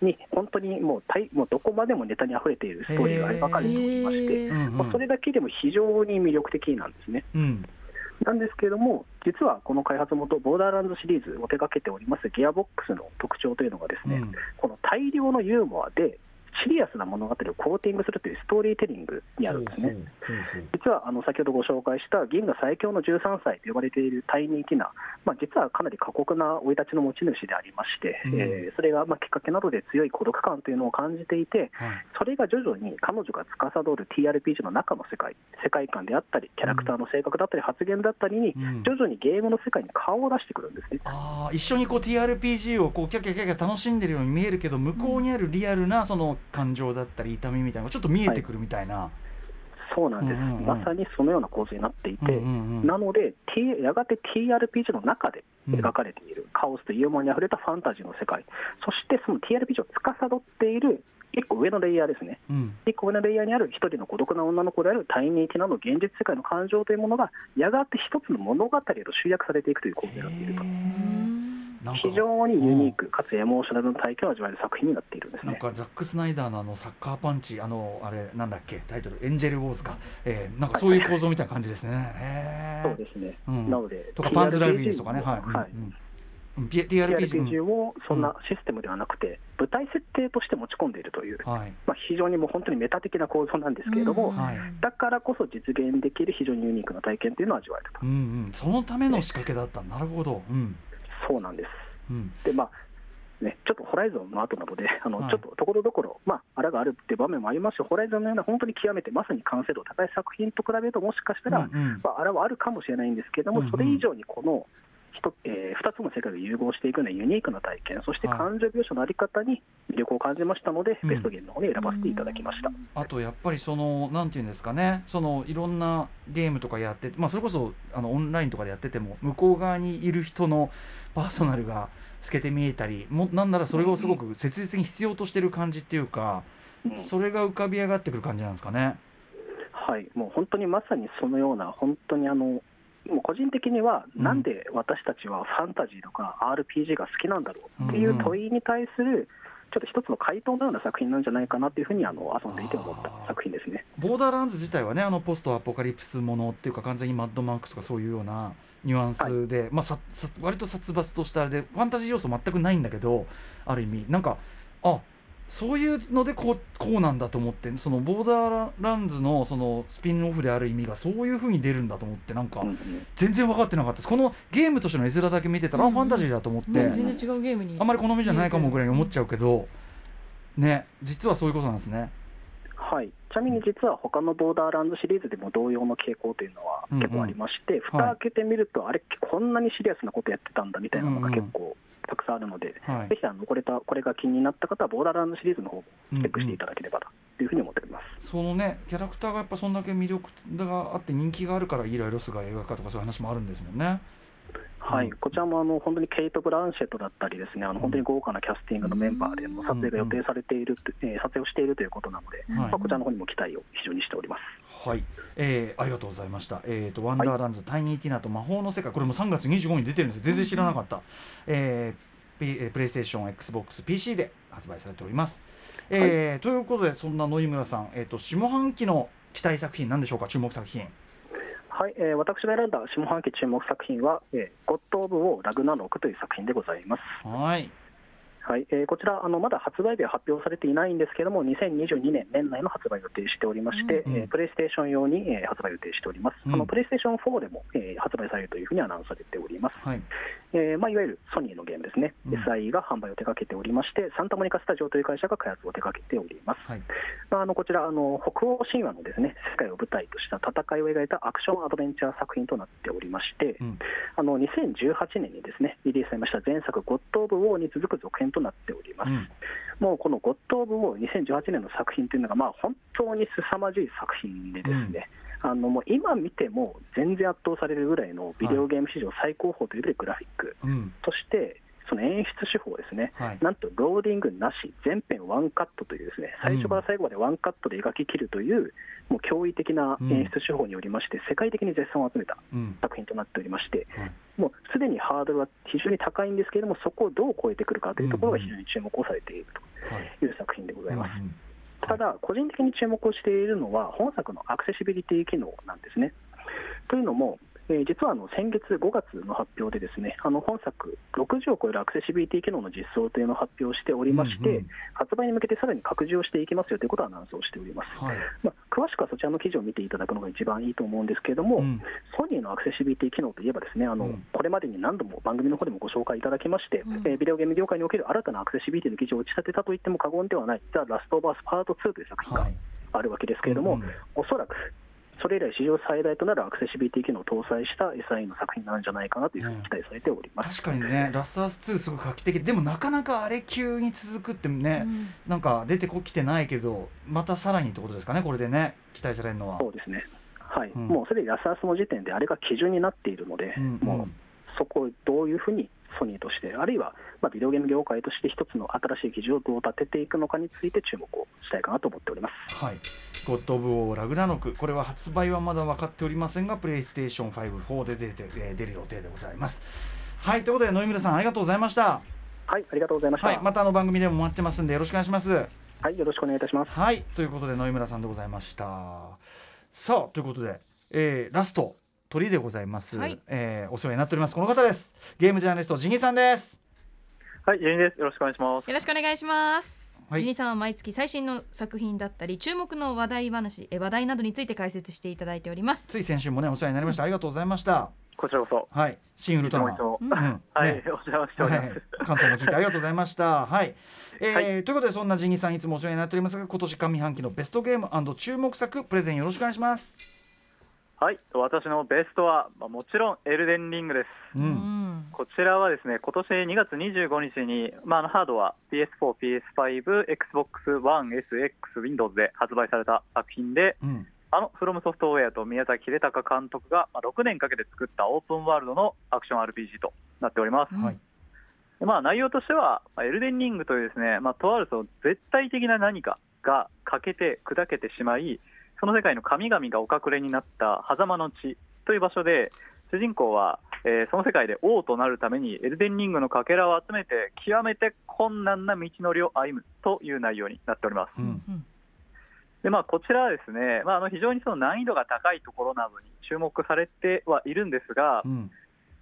S6: に、本当にもう大もうどこまでもネタにあふれているストーリーが描かれておりまして、まあそれだけでも非常に魅力的なんですね。
S2: うん。
S6: なんですけれども、実はこの開発元、ボーダーランドシリーズを手掛けておりますギアボックスの特徴というのがですね、
S2: うん。
S6: この大量のユーモアで、シリアスな物語をコーティングするというストーリーテリングにあるんですね。実はあの先ほどご紹介した銀河最強の13歳と呼ばれているタイニー・ティナ、まあ、実はかなり過酷な生い立ちの持ち主でありまして、
S2: うん
S6: えーそれがまあきっかけなどで強い孤独感というのを感じていて、
S2: はい
S6: それが徐々に彼女が司る TRPG の中の世界、世界観であったり、キャラクターの性格だったり、発言だったりに、
S2: うん
S6: 徐々にゲームの世界に顔を出してくるんですね。
S2: あー一緒にこう TRPG をこうキャキャキャキャ楽しんでるように見えるけど向こうにあるリアルなその感情だったり痛みみたいなのがちょっと見えてくるみたいな、
S6: そうなんです、
S2: うんうんうん。
S6: まさにそのような構図になっていて、
S2: うんうんうん。
S6: なので、T、やがて TRPG の中で描かれている、カオスとユーモアにあふれたファンタジーの世界、そしてその TRPG を司っている一個上のレイヤーですね、
S2: うん。
S6: 一個上のレイヤーにある一人の孤独な女の子であるタイニー・ティナの現実世界の感情というものが、やがて一つの物語へと集約されていくという構図になっていると。非常にユニークかつエモーショナルな体験を味わえる作品になっているんですね。
S2: なんかザック・スナイダーのあのサッカーパンチあのあれなんだっけタイトルエンジェル・ウォーズか、えー、なんかそういう構造みたいな感じですね。へー
S6: そうですね、
S2: うん。
S6: なので、
S2: とかパンズ・ラビリンスとかね、はい。
S6: はい。
S2: うん。うん。TRPG、
S6: をそんなシステムではなくて、舞台設定として持ち込んでいるという、
S2: うん。はい。
S6: まあ、非常にもう本当にメタ的な構造なんですけれども、
S2: はい。
S6: だからこそ実現できる非常にユニークな体験というのを味わえると、
S2: うんうん、そのための仕掛けだった。なるほど。うん
S6: そうなんです。
S2: うん。
S6: でまあね、ちょっとホライゾンの後などで、あの
S2: はい。
S6: ちょっとところどころ、まあ、あらがあるっていう場面もありますし、ホライゾンのような本当に極めてまさに完成度高い作品と比べると、もしかしたら、
S2: うんうん。
S6: まあ、あらはあるかもしれないんですけれども、
S2: うんうん。
S6: それ以上にこの一えー、2つの世界が融合していくようなユニークな体験、そして
S2: はい。
S6: 感情描写のあり方に魅力を感じましたので、
S2: うん。
S6: ベストゲームの方に選ばせていただきました。
S2: あとやっぱりそのなんていうんですかねそのいろんなゲームとかやってまあそれこそあのオンラインとかでやってても向こう側にいる人のパーソナルが透けて見えたりもなんならそれをすごく切実に必要としてる感じっていうか、
S6: うん。
S2: それが浮かび上がってくる感じなんですかね。
S6: はい、もう本当にまさにそのような、本当にあの、もう個人的には、
S2: うん
S6: なん。で私たちはファンタジーとか RPG が好きなんだろうっていう問いに対する、ちょっと一つの回答のような作品なんじゃないかなっていうふうにあの遊んでいて思った作品ですね。
S2: ボーダーランズ自体はねあのポストアポカリプスものっていうか完全にマッドマックスとかそういうようなニュアンスで、まあ、ささ割と殺伐としたあれでファンタジー要素全くないんだけどある意味。なんかあそういうのでこうこうなんだと思ってそのボーダーランズのそのスピンオフである意味がそういう風に出るんだと思ってなんか
S6: うんうん。
S2: 全然分かってなかったです。このゲームとしての絵面だけ見てたら、あ
S3: うん。
S2: ファンタジーだと思って、
S3: ね全然違うゲームに。
S2: あんまり好みじゃないかもぐらいに思っちゃうけどね実はそういうことなんですね。
S6: はい、ちなみに実は他のボーダーランドシリーズでも同様の傾向というのは
S2: うんうん。
S6: 結構ありまして、蓋開けてみると、あれ、こんなにシリアスなことやってたんだみたいなのが結構たくさんあるので、
S2: はい
S6: ぜひあのこれたこれが気になった方は、ボーダーランドシリーズの方もチェックしていただければというふうに思っております。
S2: そのねキャラクターがやっぱそんだけ魅力があって人気があるからイーライロスが映画化とかそういう話もあるんですもんね。
S6: はい、こちらもあの本当にケイト・ブランシェットだったり、ですねあの本当に豪華なキャスティングのメンバーでの撮影が予定されていると、えー撮影をしているということなので、
S2: はい
S6: まあ、こちらの方にも期待を非常にしております。
S2: はい、えーありがとうございました。えっ、とワンダーランズ、タイニーティナと魔法の世界これも3月25日に出てるんです。全然知らなかった。えー、P- えープレイステーション、Xbox、PC で発売されております。えーということでそんな野井村さん、えっ、と下半期の期待作品なんでしょうか？注目作品。
S6: はい、えー私が選んだ下半期注目作品は、えーゴッド・オブ・ウォー・ラグナロクという作品でございます。
S2: はい。
S6: はいえーこちらあの、まだ発売日は発表されていないんですけれども、2022年年内の発売予定しておりまして、
S2: うん
S6: えープレイステーション用に、えー発売予定しております、
S2: うん
S6: あのプレイステーション4でも、えー発売されるというふうにアナウンスされております、
S2: はい。
S6: えーまあ、いわゆるソニーのゲームですね、
S2: うん
S6: SIE が販売を手掛けておりまして、サンタモニカスタジオという会社が開発を手掛けております。
S2: はい。
S6: まあ、あのこちらあの、北欧神話のですね世界を舞台とした戦いを描いたアクションアドベンチャー作品となっておりまして、
S2: うん。
S6: あの2018年にですねリリースされました前作、ゴッド・オブ・ウォーに続く続編となっております。
S2: うん。
S6: もうこのゴッド・オブ・ウォー2018年の作品というのが、まあ、本当に凄まじい作品でですね、あのもう今見ても全然圧倒されるぐらいのビデオゲーム史上最高峰というグラフィック、
S2: うん。
S6: そしてその演出手法ですね、
S2: はい。
S6: なんとローディングなし、全編ワンカットという、ですね最初から最後までワンカットで描き切るという、もう驚異的な演出手法によりまして、世界的に絶賛を集めた
S2: うん。
S6: 作品となっておりまして、
S2: はい
S6: もうすでにハードルは非常に高いんですけれども、そこをどう超えてくるかというところが非常に注目をされている
S2: はい。
S6: という作品でございます。
S2: うん
S6: ただ、個人的に注目をしているのは、本作のアクセシビリティ機能なんですね。というのも、えー実はあの先月5月の発表で、ですねあの本作、60を超えるアクセシビリティ機能の実装というのを発表しておりまして、
S2: うんうん
S6: 発売に向けてさらに拡充をしていきますよということをアナウンスをしております。
S2: はい。
S6: まあ、詳しくはそちらの記事を見ていただくのが一番いいと思うんですけれども、
S2: うん。
S6: ソニーのアクセシビリティ機能といえば、ですねあの、
S2: うん
S6: これまでに何度も番組の方でもご紹介いただきまして、
S3: うん
S6: えービデオゲーム業界における新たなアクセシビリティの記事を打ち立てたと言っても過言ではない、ザ・ラスト・オブ・アス・パート2という作品が
S2: はい。
S6: あるわけですけれども、
S2: うんうん
S6: おそらくそれ以来史上最大となるアクセシビリティ機能を搭載した SI の作品なんじゃないかなというふうに期待されております。
S2: 確かにね、ラスアス2すごく画期的。でもなかなかあれ級に続くってね、
S3: うん。
S2: なんか出てこきてないけどまたさらにってことですかねこれでね期待されるのは。
S6: そうですね。はい、
S2: うん。
S6: もうすでにラスアスの時点であれが基準になっているので、
S2: うんうん。
S6: もうそこをどういうふうにソニーとして、あるいは、まあ、ビデオゲーム業界として一つの新しい基準をどう立てていくのかについて注目をしたいかなと思っております。
S2: はい。ゴッド・オブ・オー・ラグナノクこれは発売はまだ分かっておりませんがプレイステーション5、4で出て、えー出る予定でございます。はいということで野井村さんありがとうございました。
S6: はい、ありがとうございました。
S2: はいまたあの番組でも待ってますんでよろしくお願いします。
S6: はい、よろしくお願いいたします。
S2: はいということで野井村さんでございました。さあということで、えーラスト鳥でございます、
S3: はい
S2: えーお世話になっておりますこの方ですゲームジャーナリストジギさんです。
S9: はい、ジェニーです。よろしくお願いします。
S3: よろしくお願いします。
S2: はい
S3: ジニさんは毎月最新の作品だったり注目の話題話え話題などについて解説していただいております。
S2: つい先週もねお世話になりました、ありがとうございました。
S9: こちらこそ。
S2: はい新ウルトラマン
S3: うん
S2: うん
S9: はい、
S2: ね
S9: お邪魔しております。
S2: はい、感想も聞いてありがとうございました。はい、えー
S9: はい
S2: ということでそんなジニさんいつもお世話になっておりますが今年上半期のベストゲーム注目作プレゼンよろしくお願いします。
S9: はい、私のベストは、まあ、もちろんエルデンリングです。
S2: う、
S3: うんん。
S9: こちらはですね、今年2月25日に、まあ、ハードは PS4、PS5、Xbox One、SX、Windows で発売された作品で、
S2: うん、
S9: あのフロムソフトウェアと宮崎秀隆監督が、まあ、6年かけて作ったオープンワールドのアクション RPG となっております。
S3: うん
S2: はい、
S9: でまあ、内容としては、まあエルデンリングというですね、まあ、とあるその絶対的な何かが欠けて砕けてしまい、その世界の神々がお隠れになった狭間の地という場所で、主人公は、えーその世界で王となるためにエルデンリングのかけらを集めて極めて困難な道のりを歩むという内容になっております。
S2: うん、
S3: うん
S9: でまあ、こちらはですね、まあ、あの非常にその難易度が高いところなどに注目されてはいるんですが、
S2: うん、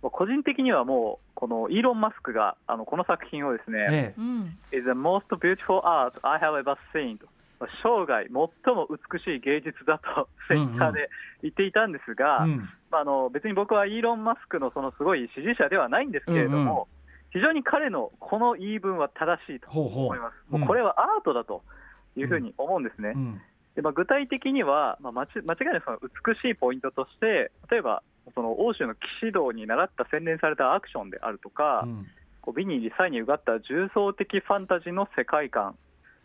S9: 個人的にはもう、このイーロン・マスクがあのこの作品をですね、
S2: ええ。
S3: うん。
S9: Is the most beautiful art I have ever seen と、まあ生涯最も美しい芸術だと、ツイッターで言っていたんですが、
S2: うん。
S9: まあ、あの別に僕はイーロン・マスクのそのすごい支持者ではないんですけれども、非常に彼のこの言い分は正しいと
S2: ほうほ
S9: 思います。
S2: うん
S9: もうこれはアートだというふうに思うんですね。
S2: う、うん。
S9: でまあ、具体的には、まあ、間違間違いなくその美しいポイントとして、例えばその欧州の騎士道に倣った洗練されたアクションであるとか、
S2: うん。
S9: こう美に実際にうがった重層的ファンタジーの世界観、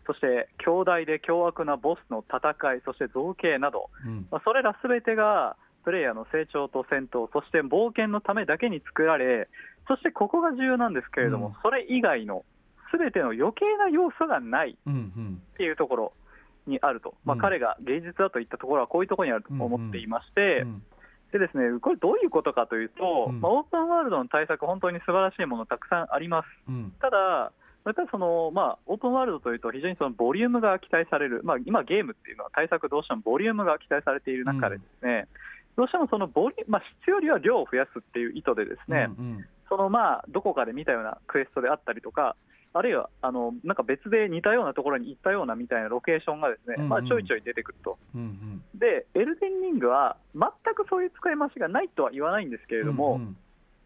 S9: そして強大で凶悪なボスの戦い、そして造形など、
S2: うん。
S9: まあ、それらすべてがプレイヤーの成長と戦闘、そして冒険のためだけに作られ、そしてここが重要なんですけれども、
S2: うん。
S9: それ以外のすべての余計な要素がないっていうところにあると、まあ、
S2: うん。
S9: 彼が芸術だといったところはこういうところにあると思っていまして、
S2: うん
S9: でですねこれ、どういうことかというと、
S2: うん。
S9: まあ、オープンワールドの対策、本当に素晴らしいものたくさんあります。
S2: うん
S9: ただ、またその、まあ、オープンワールドというと、非常にそのボリュームが期待される、まあ、今、ゲームっていうのは対策どうしてもボリュームが期待されている中でですね、どうしてもそのボリュまあ、質よりは量を増やすっていう意図でですね、
S2: うん
S9: そのまあどこかで見たようなクエストであったりとか、あるいはあのなんか別で似たようなところに行ったようなみたいなロケーションがですね、
S2: うんうん。
S9: まあ、ちょいちょい出てくると。
S2: うんうん。
S9: で、エルデンリングは全くそういう使い回しがないとは言わないんですけれども、
S2: うん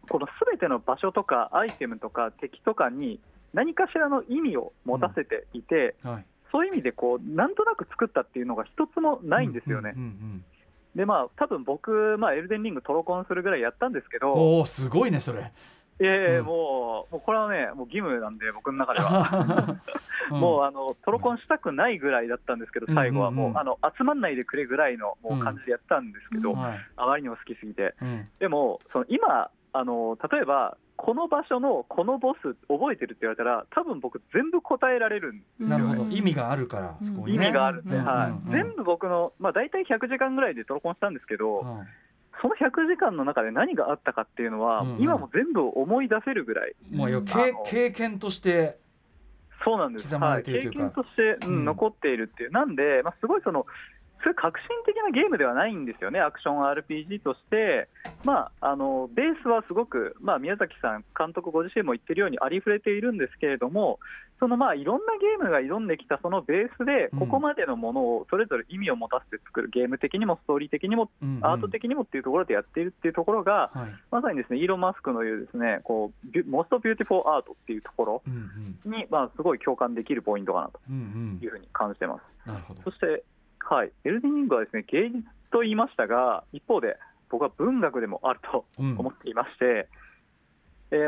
S9: このすべての場所とかアイテムとか敵とかに何かしらの意味を持たせていて、
S2: うん。はい。
S9: そういう意味でこうなんとなく作ったっていうのが一つもないんですよね。
S2: うんうん
S9: でまあ多分僕、まあ、エルデンリングトロコンするぐらいやったんですけ
S2: うん
S9: ど、
S2: おおすごいねそれ。
S9: いやいやいや
S2: うん。
S9: もうもうこれはね、もう義務なんで、僕の中では。もうあのトロコンしたくないぐらいだったんですけど、最後はもう,、
S2: うんうんうん。
S9: あの集まんないでくれぐらいのもう感じでやったんですけど、
S3: うん。
S2: はい。
S9: あまりにも好きすぎて、
S2: うん。
S9: でもその今あの、例えば、この場所のこのボス、覚えてるって言われたら、多分僕、全部答えられるんですよ
S2: なるほど。
S3: うん。
S2: 意味があるからそこに
S9: 意
S2: ね
S9: 味があるんで、
S3: うん
S9: はい
S2: うんうん。
S9: 全部僕の、まあ、大体100時間ぐらいでトロコンしたんですけど、
S2: うん。
S9: その100時間の中で何があったかっていうのは、
S2: うんうん。
S9: 今も全部思い出せるぐらい、
S2: もういや
S3: うん
S2: 経験として
S9: そうなんです、
S2: 刻ま
S9: はい、
S2: れているというか。
S9: 経験として、うん
S2: うん。
S9: 残っているっていう、なんで、まあ、すごいその、そういう革新的なゲームではないんですよね、アクション RPG として、まあ、あのベースはすごく、まあ、宮崎さん、監督ご自身も言ってるようにありふれているんですけれども、そのまあいろんなゲームが挑んできたそのベースで
S2: うん、
S9: ここまでのものをそれぞれ意味を持たせて作る、ゲーム的にもストーリー的にも、アート的にもっていうところでやっているっていうところが、
S2: はい。
S9: まさにですねイーロン・マスクの言うですねこうビュ most beautiful art っていうところに、まあ、すごい共感できるポイントかなと
S2: うん
S9: いうふうに感じてます。
S2: うんなるほど。
S9: そして、はい、エルデンリングはですね芸術と言いましたが、一方で僕は文学でもあると
S2: うん。
S9: 思っていまして、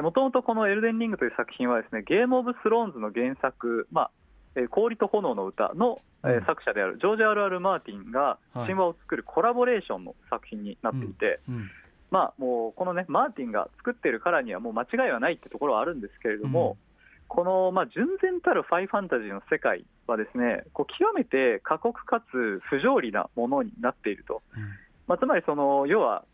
S9: もともとこのエルデンリングという作品はですねゲーム・オブ・スローンズの原作、まあえー氷と炎の歌の、え作者であるジョージ・アル・アル・マーティンが
S2: はい。
S9: 神話を作るコラボレーションの作品になっていて、
S2: うん。
S9: まあ、もうこのね、マーティンが作ってるからにはもう間違いはないってところはあるんですけれども、この、まあ、純然たるファイファンタジーの世界はですね、こう極めて過酷かつ不条理なものになっていると。まあ、つまりその、要は、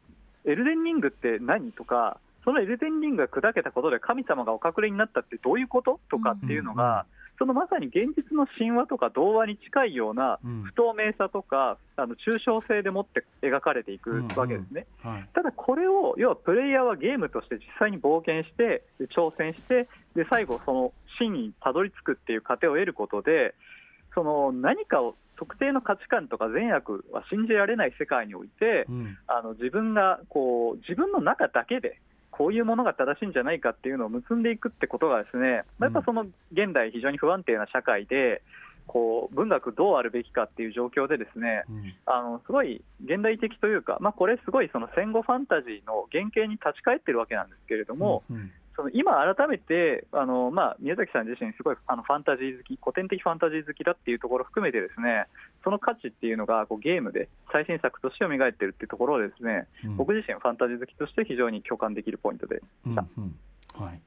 S9: エルデンリングって何とか、そのエルデンリングが砕けたことで神様がお隠れになったってどういうこととかっていうのが、そのまさに現実の神話とか童話に近いような
S2: うん。
S9: 不透明さとか、あの抽象性でもって描かれていくわけですね。
S2: はい。
S9: ただこれを、要はプレイヤーはゲームとして実際に冒険して、で挑戦して、で最後、その真にたどり着くっていう過程を得ることで、その何かを特定の価値観とか善悪は信じられない世界において、
S2: うん。
S9: あの自分がこう自分の中だけで、こういうものが正しいんじゃないかっていうのを結んでいくってことがですね、まあやっぱその現代、非常に不安定な社会で、こう文学どうあるべきかっていう状況でですね、
S2: うん。
S9: あのすごい現代的というか、まあ、これ、すごいその戦後ファンタジーの原型に立ち返ってるわけなんですけれども、
S2: うん
S9: その今、改めてあの、まあ、宮崎さん自身、すごいあのファンタジー好き、古典的ファンタジー好きだっていうところを含めて、ですねその価値っていうのがこうゲームで最新作として蘇ってるっていうところをですね、
S2: うん。
S9: 僕自身、ファンタジー好きとして非常に共感できるポイントで
S2: うんうん。はい。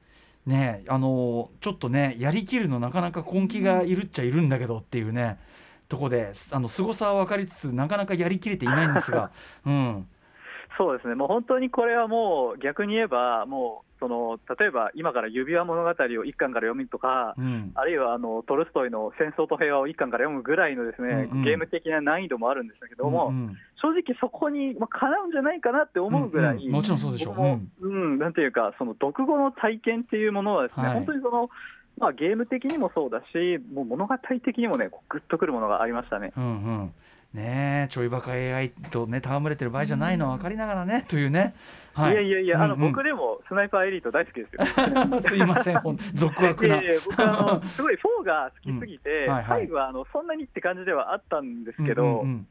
S2: ねえあのーちょっとねやりきるのなかなか根気がいるっちゃいるんだけどっていうねとこであの凄さは分かりつつなかなかやりきれていないんですが、うん、
S9: そうですね、もう本当にこれはもう逆に言えば、もうその例えば今から指輪物語を一巻から読むとか、
S2: うん。
S9: あるいはあのトルストイの戦争と平和を一巻から読むぐらいのですね、
S2: うんうん。
S9: ゲーム的な難易度もあるんですけども、
S2: うんうん。
S9: 正直そこにまあかなうんじゃないかなって思うぐらい、
S2: うんうん。もちろんそうでしょう。
S9: うん。なんていうか、その読後の体験っていうものはですね、
S2: はい。
S9: 本当にその、まあ、ゲーム的にもそうだし、もう物語的にもね、こうグッとくるものがありましたね。
S2: うんうんねえちょいバカ AI とね戯れてる場合じゃないのは分かりながらねというね、はい。
S9: やいやいや、あの
S2: うんうん。
S9: 僕でもスナイパーエリート大好きですよ。
S2: すいませんほん俗悪な。
S9: いやいや僕あの、すごい4が好きすぎて、
S2: うん。はいはい。
S9: 5はあのそんなにって感じではあったんですけど、
S2: うんうん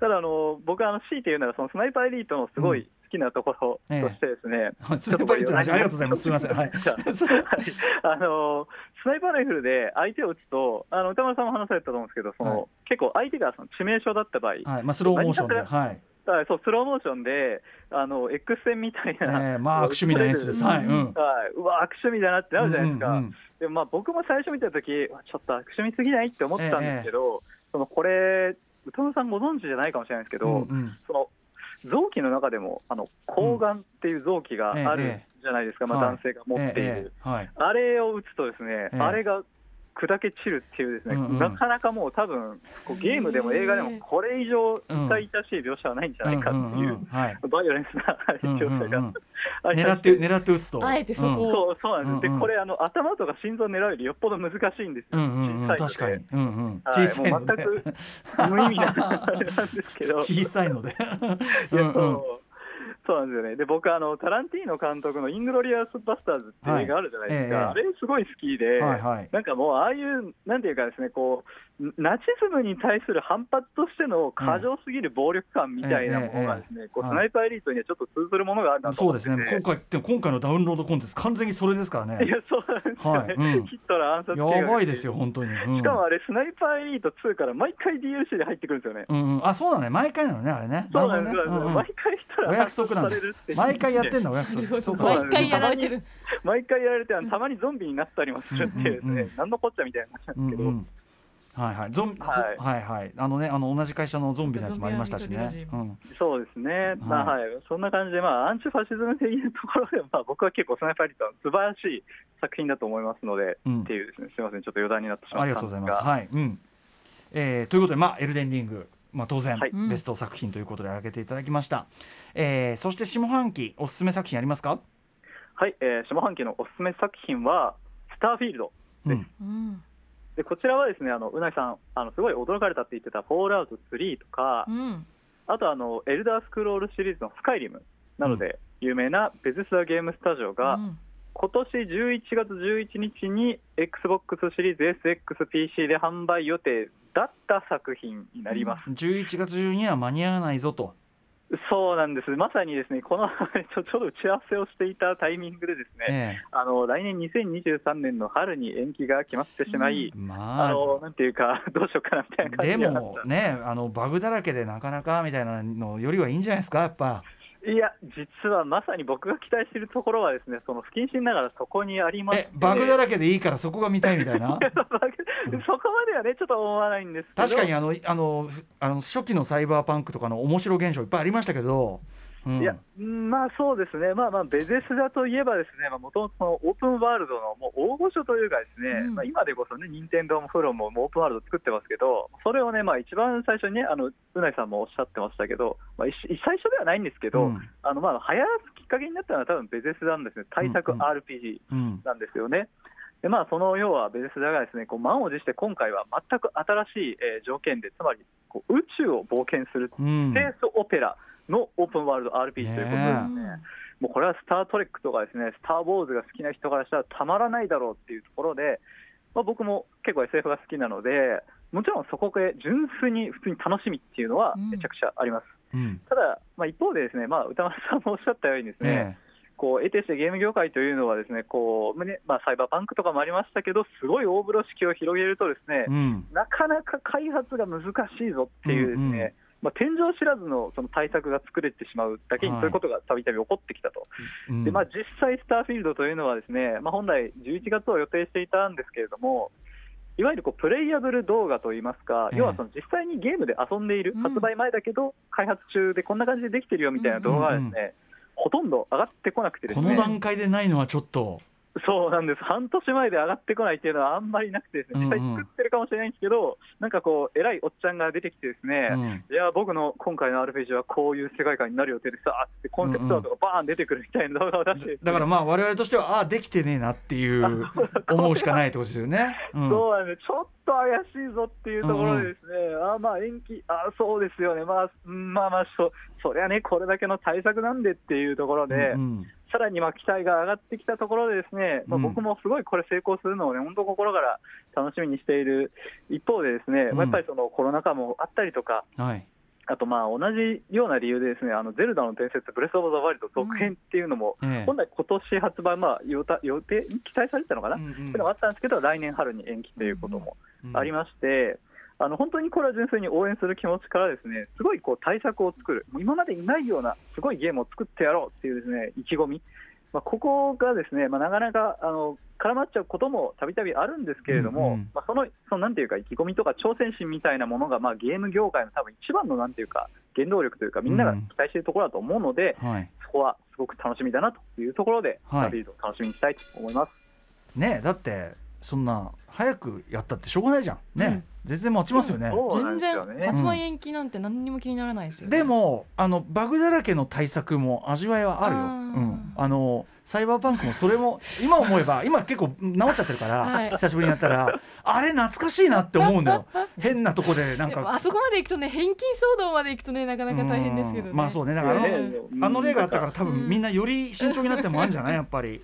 S9: ただあの、僕はあの強いて言うなら、そのスナイパーエリートのすごい好きなところとしてですね、
S2: う んスナイパーエリートの話ありがとうございます。す。いません。はい。
S9: はい。あのスナイパーライフルで相手を撃つと、あの歌丸さんも話されたと思うんですけど、その
S2: はい。
S9: 結構相手がその致命傷だった場合、
S2: はい。まあスローモーションで。はい。
S9: はいそうスローモーションで、あの X 線みたいな、
S2: えーまあ悪趣味な演出です。はい。うん。
S9: はい、うわ、悪趣味だなってなるじゃないですか。
S2: うんうんうん。
S9: でもまあ僕も最初見たとき、ちょっと悪趣味すぎないって思ったんですけど、そのこれ、歌野さんご存知じゃないかもしれないですけど、
S2: うんうん。
S9: その臓器の中でもあの睾丸っていう臓器がある
S2: ええ
S9: じゃないですか、まあ、
S2: はい。
S9: 男性が持っている、
S2: はい。
S9: あれを打つとですね、
S2: ええ。
S9: あれが砕け散るっていうですね、
S2: うんうん。
S9: なかなかもう多分こうゲームでも映画でもこれ以上痛々しい描写はないんじゃないかっていう、
S2: うんうんうん。はい。
S9: バイオレンスな描写が、
S2: うんうんうん。
S9: ありまして
S2: 狙って狙って撃つと。
S3: あえてそこ
S2: うん。
S3: を
S9: そうそうなんです、
S2: うんうん。
S9: でこれあの、頭とか心臓狙うよりよっぽど難しいんですよ、
S2: うんうんうん。
S9: 小
S2: 確か
S9: さいので。
S2: に。うんうん。
S9: はい。
S2: 小さいので。
S9: 全く無意味ななんですけど、
S2: 小さいので。
S9: いや
S2: う。んうん。
S9: そうそうなんですよね、で僕あの、タランティーノ監督のイングロリアス・バスターズっていう映画あるじゃないですか、
S2: はい。ええ。
S9: あれすごい好きで、
S2: はいはい。
S9: なんかもう、ああいう、なんていうかですね、こう、ナチズムに対する反発としての過剰すぎる暴力感みたいなものがですね、こう
S2: はい
S9: スナイパーエリートにはちょっと通ずるものがあるなと
S2: そうで
S9: 思ってて
S2: すね。今回でも今回のダウンロードコンテンツ完全にそれですからね。
S9: いや、そうなんですよ。ね、
S2: はい。うん。
S9: ヒットラー暗殺計画
S2: やばいですよ本当に。うん。
S9: しかもあれ、スナイパーエリート2から毎回 DLC で入ってくるんですよね。
S2: うんうん。あそうだね。毎回なのねあれね。
S9: そうなんです
S2: ね。うんうん
S9: 毎回ヒットラー
S2: お約束なんだ
S9: 暗殺されるっていう。
S2: 毎回やってんだお約束。そうか。
S3: 毎回やられてる。
S9: 毎回やられて、たまにゾンビになったりもするっていうですね、
S2: うんうんうん。
S9: なんのこっちゃみたいな話なんですけど、
S2: うんうんはいはい。ゾンビ、
S9: はい。
S2: はいはい。あのねあの同じ会社のゾンビのやつもありましたしね。うん。
S9: そうですね、まあはい、そんな感じで、まあ、アンチファシズム的なところで、まあ、僕は結構、スナイパーエリートは素晴らしい作品だと思いますので、
S2: うん。
S9: っていうですね、すみません、ちょっと余談になってしま
S2: あり
S9: ったんですが。
S2: がとうございます。はい、うん。えーということで、まあ、エルデンリング。まあ、当然、
S9: はい。
S2: ベスト作品ということで挙げていただきました、えーそして下半期おすすめ作品ありますか、
S9: はい、えー下半期のおすすめ作品は、スターフィールド。
S2: うん。
S3: うん
S9: でこちらはですね、あのうなぎさん、あのすごい驚かれたって言ってた、フォールアウト3とか、
S3: うん。
S9: あとあの、エルダースクロールシリーズのスカイリムなどで有名なベゼスダゲームスタジオが、
S3: うん。
S9: 今年11月11日に XBOX シリーズ SXPC で販売予定だった作品になります。
S2: 11月中には間に合わないぞと、
S9: そうなんです、まさにですねこの ちょちょうど打ち合わせをしていたタイミングで、ですね、
S2: え
S9: あの来年2023年の春に延期が決まってしまい、
S2: えまあ
S9: あのなんていうか、どうしようかなみたいな感じ
S2: でもねあのバグだらけでなかなかみたいなのよりはいいんじゃないですかやっぱ。
S9: たいや、実はまさに僕が期待しているところは、ですねその不謹慎ながらそこにありまして
S2: えバグだらけでいいからそこが見たいみたいな？
S9: そこまではね、ちょっと思わないんですけど、
S2: 確かにあのあのふあの初期のサイバーパンクとかの面白現象いっぱいありましたけど、うん
S9: いや、うんまあそうですね、まあまあ、ベゼスダといえばですね、もともとオープンワールドのもう大御所というかですね、
S3: うん。
S9: まあ、今でこそね、任天堂もフロももうオープンワールド作ってますけど、それをね、まあ一番最初にね、あのうないさんもおっしゃってましたけど、まあ、い最初ではないんですけど、
S2: うん。
S9: あのまあ流行らすきっかけになったのは多分ベゼスダなんですね、対策 RPG
S2: うん。
S9: なんですよね。でまあ、その要はベゼスダがですねこう満を持して今回は全く新しい、えー条件で、つまりこう宇宙を冒険する
S2: うん。
S9: スペースオペラのオープンワールド RPG ということで、
S2: ね。
S9: もうこれはスター・トレックとかですね、スター・ウォーズが好きな人からしたらたまらないだろうっていうところで、まあ、僕も結構 SF が好きなので、もちろんそこで純粋に普通に楽しみっていうのは
S3: うん。
S9: めちゃくちゃあります。
S2: うん。
S9: ただ、まあ、一方でですね、まあ、歌丸さんもおっしゃったようにですね、
S2: え。
S9: こう得てしてゲーム業界というのはですね、こうねまあ、サイバーパンクとかもありましたけど、すごい大風呂敷を広げるとですね、
S2: えうん。
S9: なかなか開発が難しいぞっていうですね、
S2: うんうん
S9: まあ、天井知らずのその対策が作れてしまうだけに、
S2: はい
S9: そういうことがたびたび起こってきたと。
S2: うん
S9: でまあ、実際、スターフィールドというのはですね、まあ、本来11月を予定していたんですけれども、いわゆるこうプレイヤブル動画といいますか、
S2: ええ
S9: 要はその実際にゲームで遊んでいる、
S3: うん
S9: 発売前だけど、開発中でこんな感じでできてるよみたいな動画がですね、ほとんど上がってこなくてですね、
S2: この段階でないのはちょっと
S9: そうなんです、半年前で上がってこないっていうのはあんまりなくてですね、実際
S2: うん。うん
S9: 作ってるかもしれないんですけど、なんかこう、偉いおっちゃんが出てきてですね、
S2: うん。
S9: いや、僕の今回の RPG はこういう世界観になる予定でさって、コンセプトアートがバーン出てくるみたいな動画を出してですね、
S2: だからまあ我々としてはああできてねえなっていう 思うしかないってことですよね。うん
S9: そうなんです、ちょっと怪しいぞっていうところでですね、あーまあ延期、あーそうですよね、まあ、うんまあまあそ、そりゃね、これだけの対策なんでっていうところで、
S2: うん
S9: さらにまあ期待が上がってきたところで、ですね、まあ、
S2: うん。
S9: 僕もすごいこれ、成功するのをね、本当、心から楽しみにしている一方で、ですね、まあやっぱりそのコロナ禍もあったりとか、
S2: はい。
S9: あとまあ同じような理由で、ですねあのゼルダの伝説、ブレス・オブ・ザ・ワイルド続編っていうのも、
S2: ええ。
S9: 本来、今年発売、まあ予定予定に期待されてたのかな、
S2: うんうん。
S9: っていうのがあったんですけど、来年春に延期ということも
S2: うん。
S9: ありまして、あの本当にこれは純粋に応援する気持ちから、ですねすごいこう対策を作る、今までにないようなすごいゲームを作ってやろうっていうですね意気込み、まあ、ここがですね、まあ、なかなかあの絡まっちゃうこともたびたびあるんですけれども、
S2: うんうん。
S9: まあ、そのそのなんていうか、意気込みとか挑戦心みたいなものが、まあ、ゲーム業界の多分一番のなんていうか、原動力というか、みんなが期待しているところだと思うので、
S2: はい。
S9: そこはすごく楽しみだなというところで、
S2: はい。
S9: ダビードを楽しみにしたいと思います。
S2: ねえだってそんな早くやったってしょうがないじゃん。ね、全然待ちますよね。
S9: そうなん
S3: 全
S9: ですよね。
S3: 然発売延期なんて何にも気にならないですよね、
S2: でもあのバグだらけの対策も味わいはあるよ。うん、あのサイバーパンクもそれも 今思えば今結構治っちゃってるから、
S3: はい。
S2: 久しぶりにやったらあれ懐かしいなって思うんだよ。変なとこでなんか。
S3: あそこまで行くとね返金騒動まで行くとねなかなか大変ですけどね。
S2: うんまあそうね。だからあの,、
S9: ね。
S2: あの例があったから多
S3: うん
S2: 分みんなより慎重になってもあるんじゃない？やっぱり。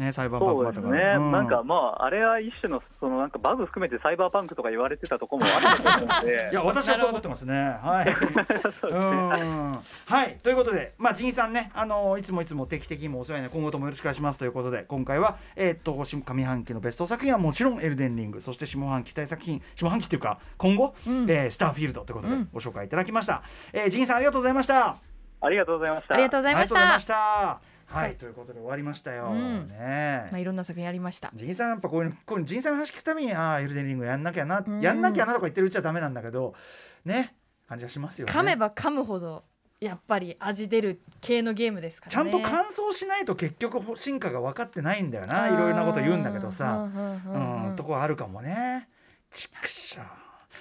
S2: ねサイバーパンクだった
S9: そうですね、
S2: から。う
S9: なんかまあ、あれは一種のそのなんかバグ含めてサイバーパンクとか言われてたところもあったと思うので
S2: い、や私はそう思ってますね。はい。うんはいということでまあジンさんねあのいつもいつも定期的にもお世話になり今後ともよろしくお願いしますということで今回はえーっと下上半期のベスト作品はもちろんエルデンリングそして下半期期待作品下半期っていうか今後、
S3: うん
S2: えースターフィールドということで
S3: うん
S2: ご紹介いただきました。えージンさんありがとうございました。
S9: ありがとうございました。
S3: ありがとうございました
S2: は
S3: はい
S2: いということで終わりましたよ。
S3: うん。
S2: ね
S3: まあいろんな作品ありました。
S2: ジンさんやっぱこういうのこういうのジンさんの話聞くたびにああエルデンリングやんなきゃな、
S3: うん。
S2: やんなきゃなとか言ってるうちはダメなんだけどね感じがしますよね。
S3: 噛めば噛むほどやっぱり味出る系のゲームですからね。
S2: ちゃんと感想しないと結局進化が分かってないんだよないろいろなこと言うんだけどさ、
S3: うん
S2: とこはあるかもね。ちくしょう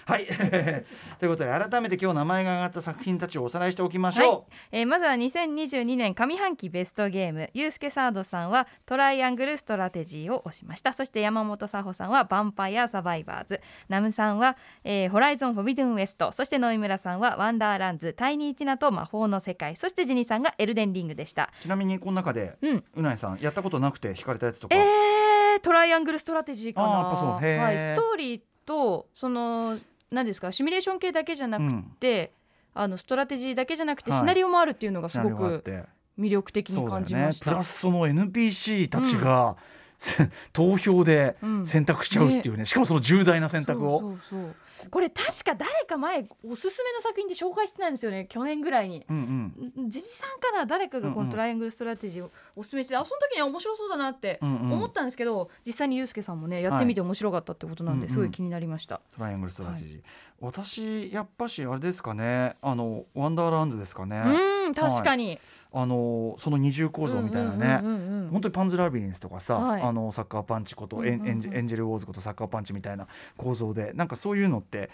S2: はい。ということで改めて今日名前が挙がった作品たちをおさらいしておきましょう。
S3: えーまずは2022年上半期ベストゲームユースケサードさんはトライアングルストラテジーを推しました。そして山本佐穂さんはヴァンパイアサバイバーズ。ナムさんは、えーホライゾンフォビドゥンウエストそして野井村さんはワンダーランズタイニーティナと魔法の世界。そしてジニさんがエルデンリングでした。
S2: ちなみにこの中で、
S3: うん。
S2: うないさんやったことなくて惹かれたやつとか、
S3: えー、トライアングルストラテジーかな。
S2: あーやっぱそう。へー。
S3: はい、ストーリーとその何ですか？シミュレーション系だけじゃなくて、あのストラテジーだけじゃなくて
S2: はい。
S3: シナリオもあるっていうのがすごく
S2: て。
S3: 魅力的に感じました。
S2: プラスその NPC たちが、投票で
S3: うん。
S2: 選択しちゃうっていうね。しかもその重大な選択を。
S3: そうそうそうこれ確か誰か前おすすめの作品で紹介してたんですよね。去年ぐらいに。
S2: うんうん。
S3: ジニさんかな？誰かがこ
S2: うんうん。
S3: のトライアングルストラテジーをおすすめして、あその時には面白そうだなって
S2: うんうん。
S3: 思ったんですけど、実際にユうスケさんもねやってみて面白かったってことなんで、
S2: はい
S3: すごい気になりました。
S2: トライアングルストラテジー、私やっぱしあれですかね。あのワンダーランズですかね、
S3: うん確かに、
S2: あのその二重構造みたいなね、
S3: うんうんうんうん
S2: 本当にパンズラビリンスとかさ、
S3: はい。
S2: あのサッカーパンチこと、エン
S3: うんうんうん。
S2: エンジェルウォーズことサッカーパンチみたいな構造でなんかそういうのって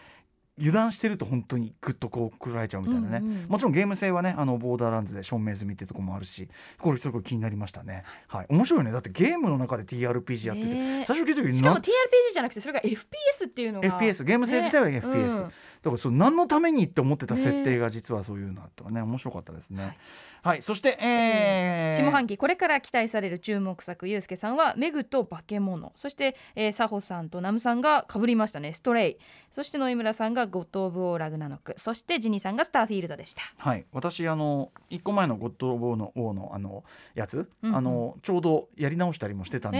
S2: 油断してると本当にグッとこうくられちゃうみたいなね、
S3: うんうん
S2: もちろんゲーム性はねあのボーダーランズで証明済みってとこもあるしこれすごい気になりましたね。はい。面白いね。だってゲームの中で TRPG やってて、
S3: ねえ。
S2: 最初聞いた時
S3: しかも
S2: な
S3: TRPG じゃなくてそれが FPS っていうのが。
S2: FPS ゲーム性自体は
S3: ね
S2: FPS、
S3: うん
S2: だからそう何のためにって思ってた設定が実はそういうのだったからね。面白かったですね。はい、そして、えー。
S3: 下半期これから期待される注目作ゆうすけさんは「メグと化け物」そして、えー、佐穂さんとナムさんがかぶりましたね「ストレイ」そして野井村さんががゴッド・オブ・オー・ラグナノク。そしてジニーさんがスターフィールドでした。
S2: はい、私あの一個前のゴッド・オブ・の王のあのやつ、
S3: うんうん。
S2: あのちょうどやり直したりもしてたんで、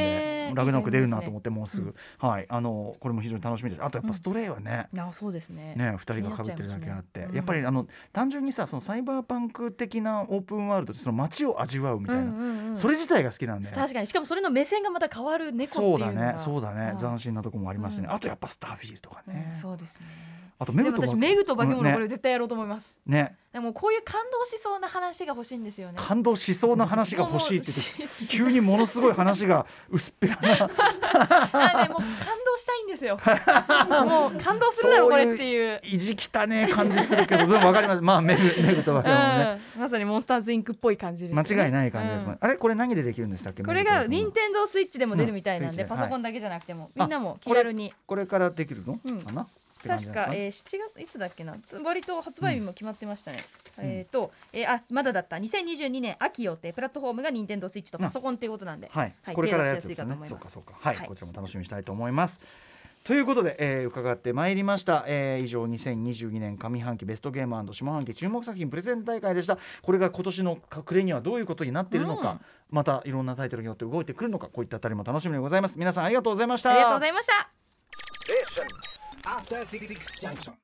S2: ラグナロク出るないと思ってもうすぐ、はい。あのこれも非常に楽しみです。あとやっぱストレイはね、
S3: あそうですね。
S2: ね、2人がかぶってるだけあって、
S3: ねうん
S2: やっぱりあの単純にさそのサイバーパンク的なオープンワールドでその街を味わうみたいな、
S3: うんうんうん
S2: それ自体が好きなんで、
S3: 確かに。しかもそれの目線がまた変わる猫って
S2: そうだ
S3: いうのが
S2: ね。そうだね。
S3: はい
S2: 斬新なとこもありますね、
S3: うん。
S2: あとやっぱスターフィールドがね、
S3: うんそうですね
S2: あとメ
S3: で
S2: グと
S3: も私メグと化け物これ
S2: ね
S3: 絶対やろうと思います、
S2: ね。
S3: でもこういう感動しそうな話が欲しいんですよね。
S2: 感動しそうな話が欲しいって 急にものすごい話が薄っぺらな。
S3: あねもう感動したいんですよ。もう感動するだろこれっていう。
S2: 意地汚ねえ感じするけどでも分かります。まあメグメグと化け物ね、
S3: うん、まさにモンスターズインクっぽい感じです、ね、
S2: 間違いない感じです。あれこれ何でできるんでしたっけ？
S3: これが任天堂スイッチでも出るみたいなんで、
S2: うん。
S3: パソコンだけじゃなくても、みんなも気軽に。
S2: これからできるの、
S3: うん。
S2: かな
S3: 確か、
S2: なんですね
S3: えー、7月いつだっけな？割と発売日も決まってましたね、えっ、と、えー、あまだだった。2022年秋予定。プラットフォームが任天堂スイッチとパソコンっていうことなんで、
S2: はい、
S3: はい。
S2: これからや
S3: 手出し
S2: つですね。
S3: やすいかと思います。
S2: そうかそうか。はい、
S3: はい。
S2: こちらも楽しみにしたいと思います。ということで、えー伺ってまいりました、えー以上2022年上半期ベストゲーム下半期注目作品プレゼン大会でした。これが今年の暮れにはどういうことになっているのか、
S3: うん。
S2: またいろんなタイトルによって動いてくるのかこういったあたりも楽しみでございます。皆さんありがとうございました。
S3: ありがとうございました
S4: After Six Junction.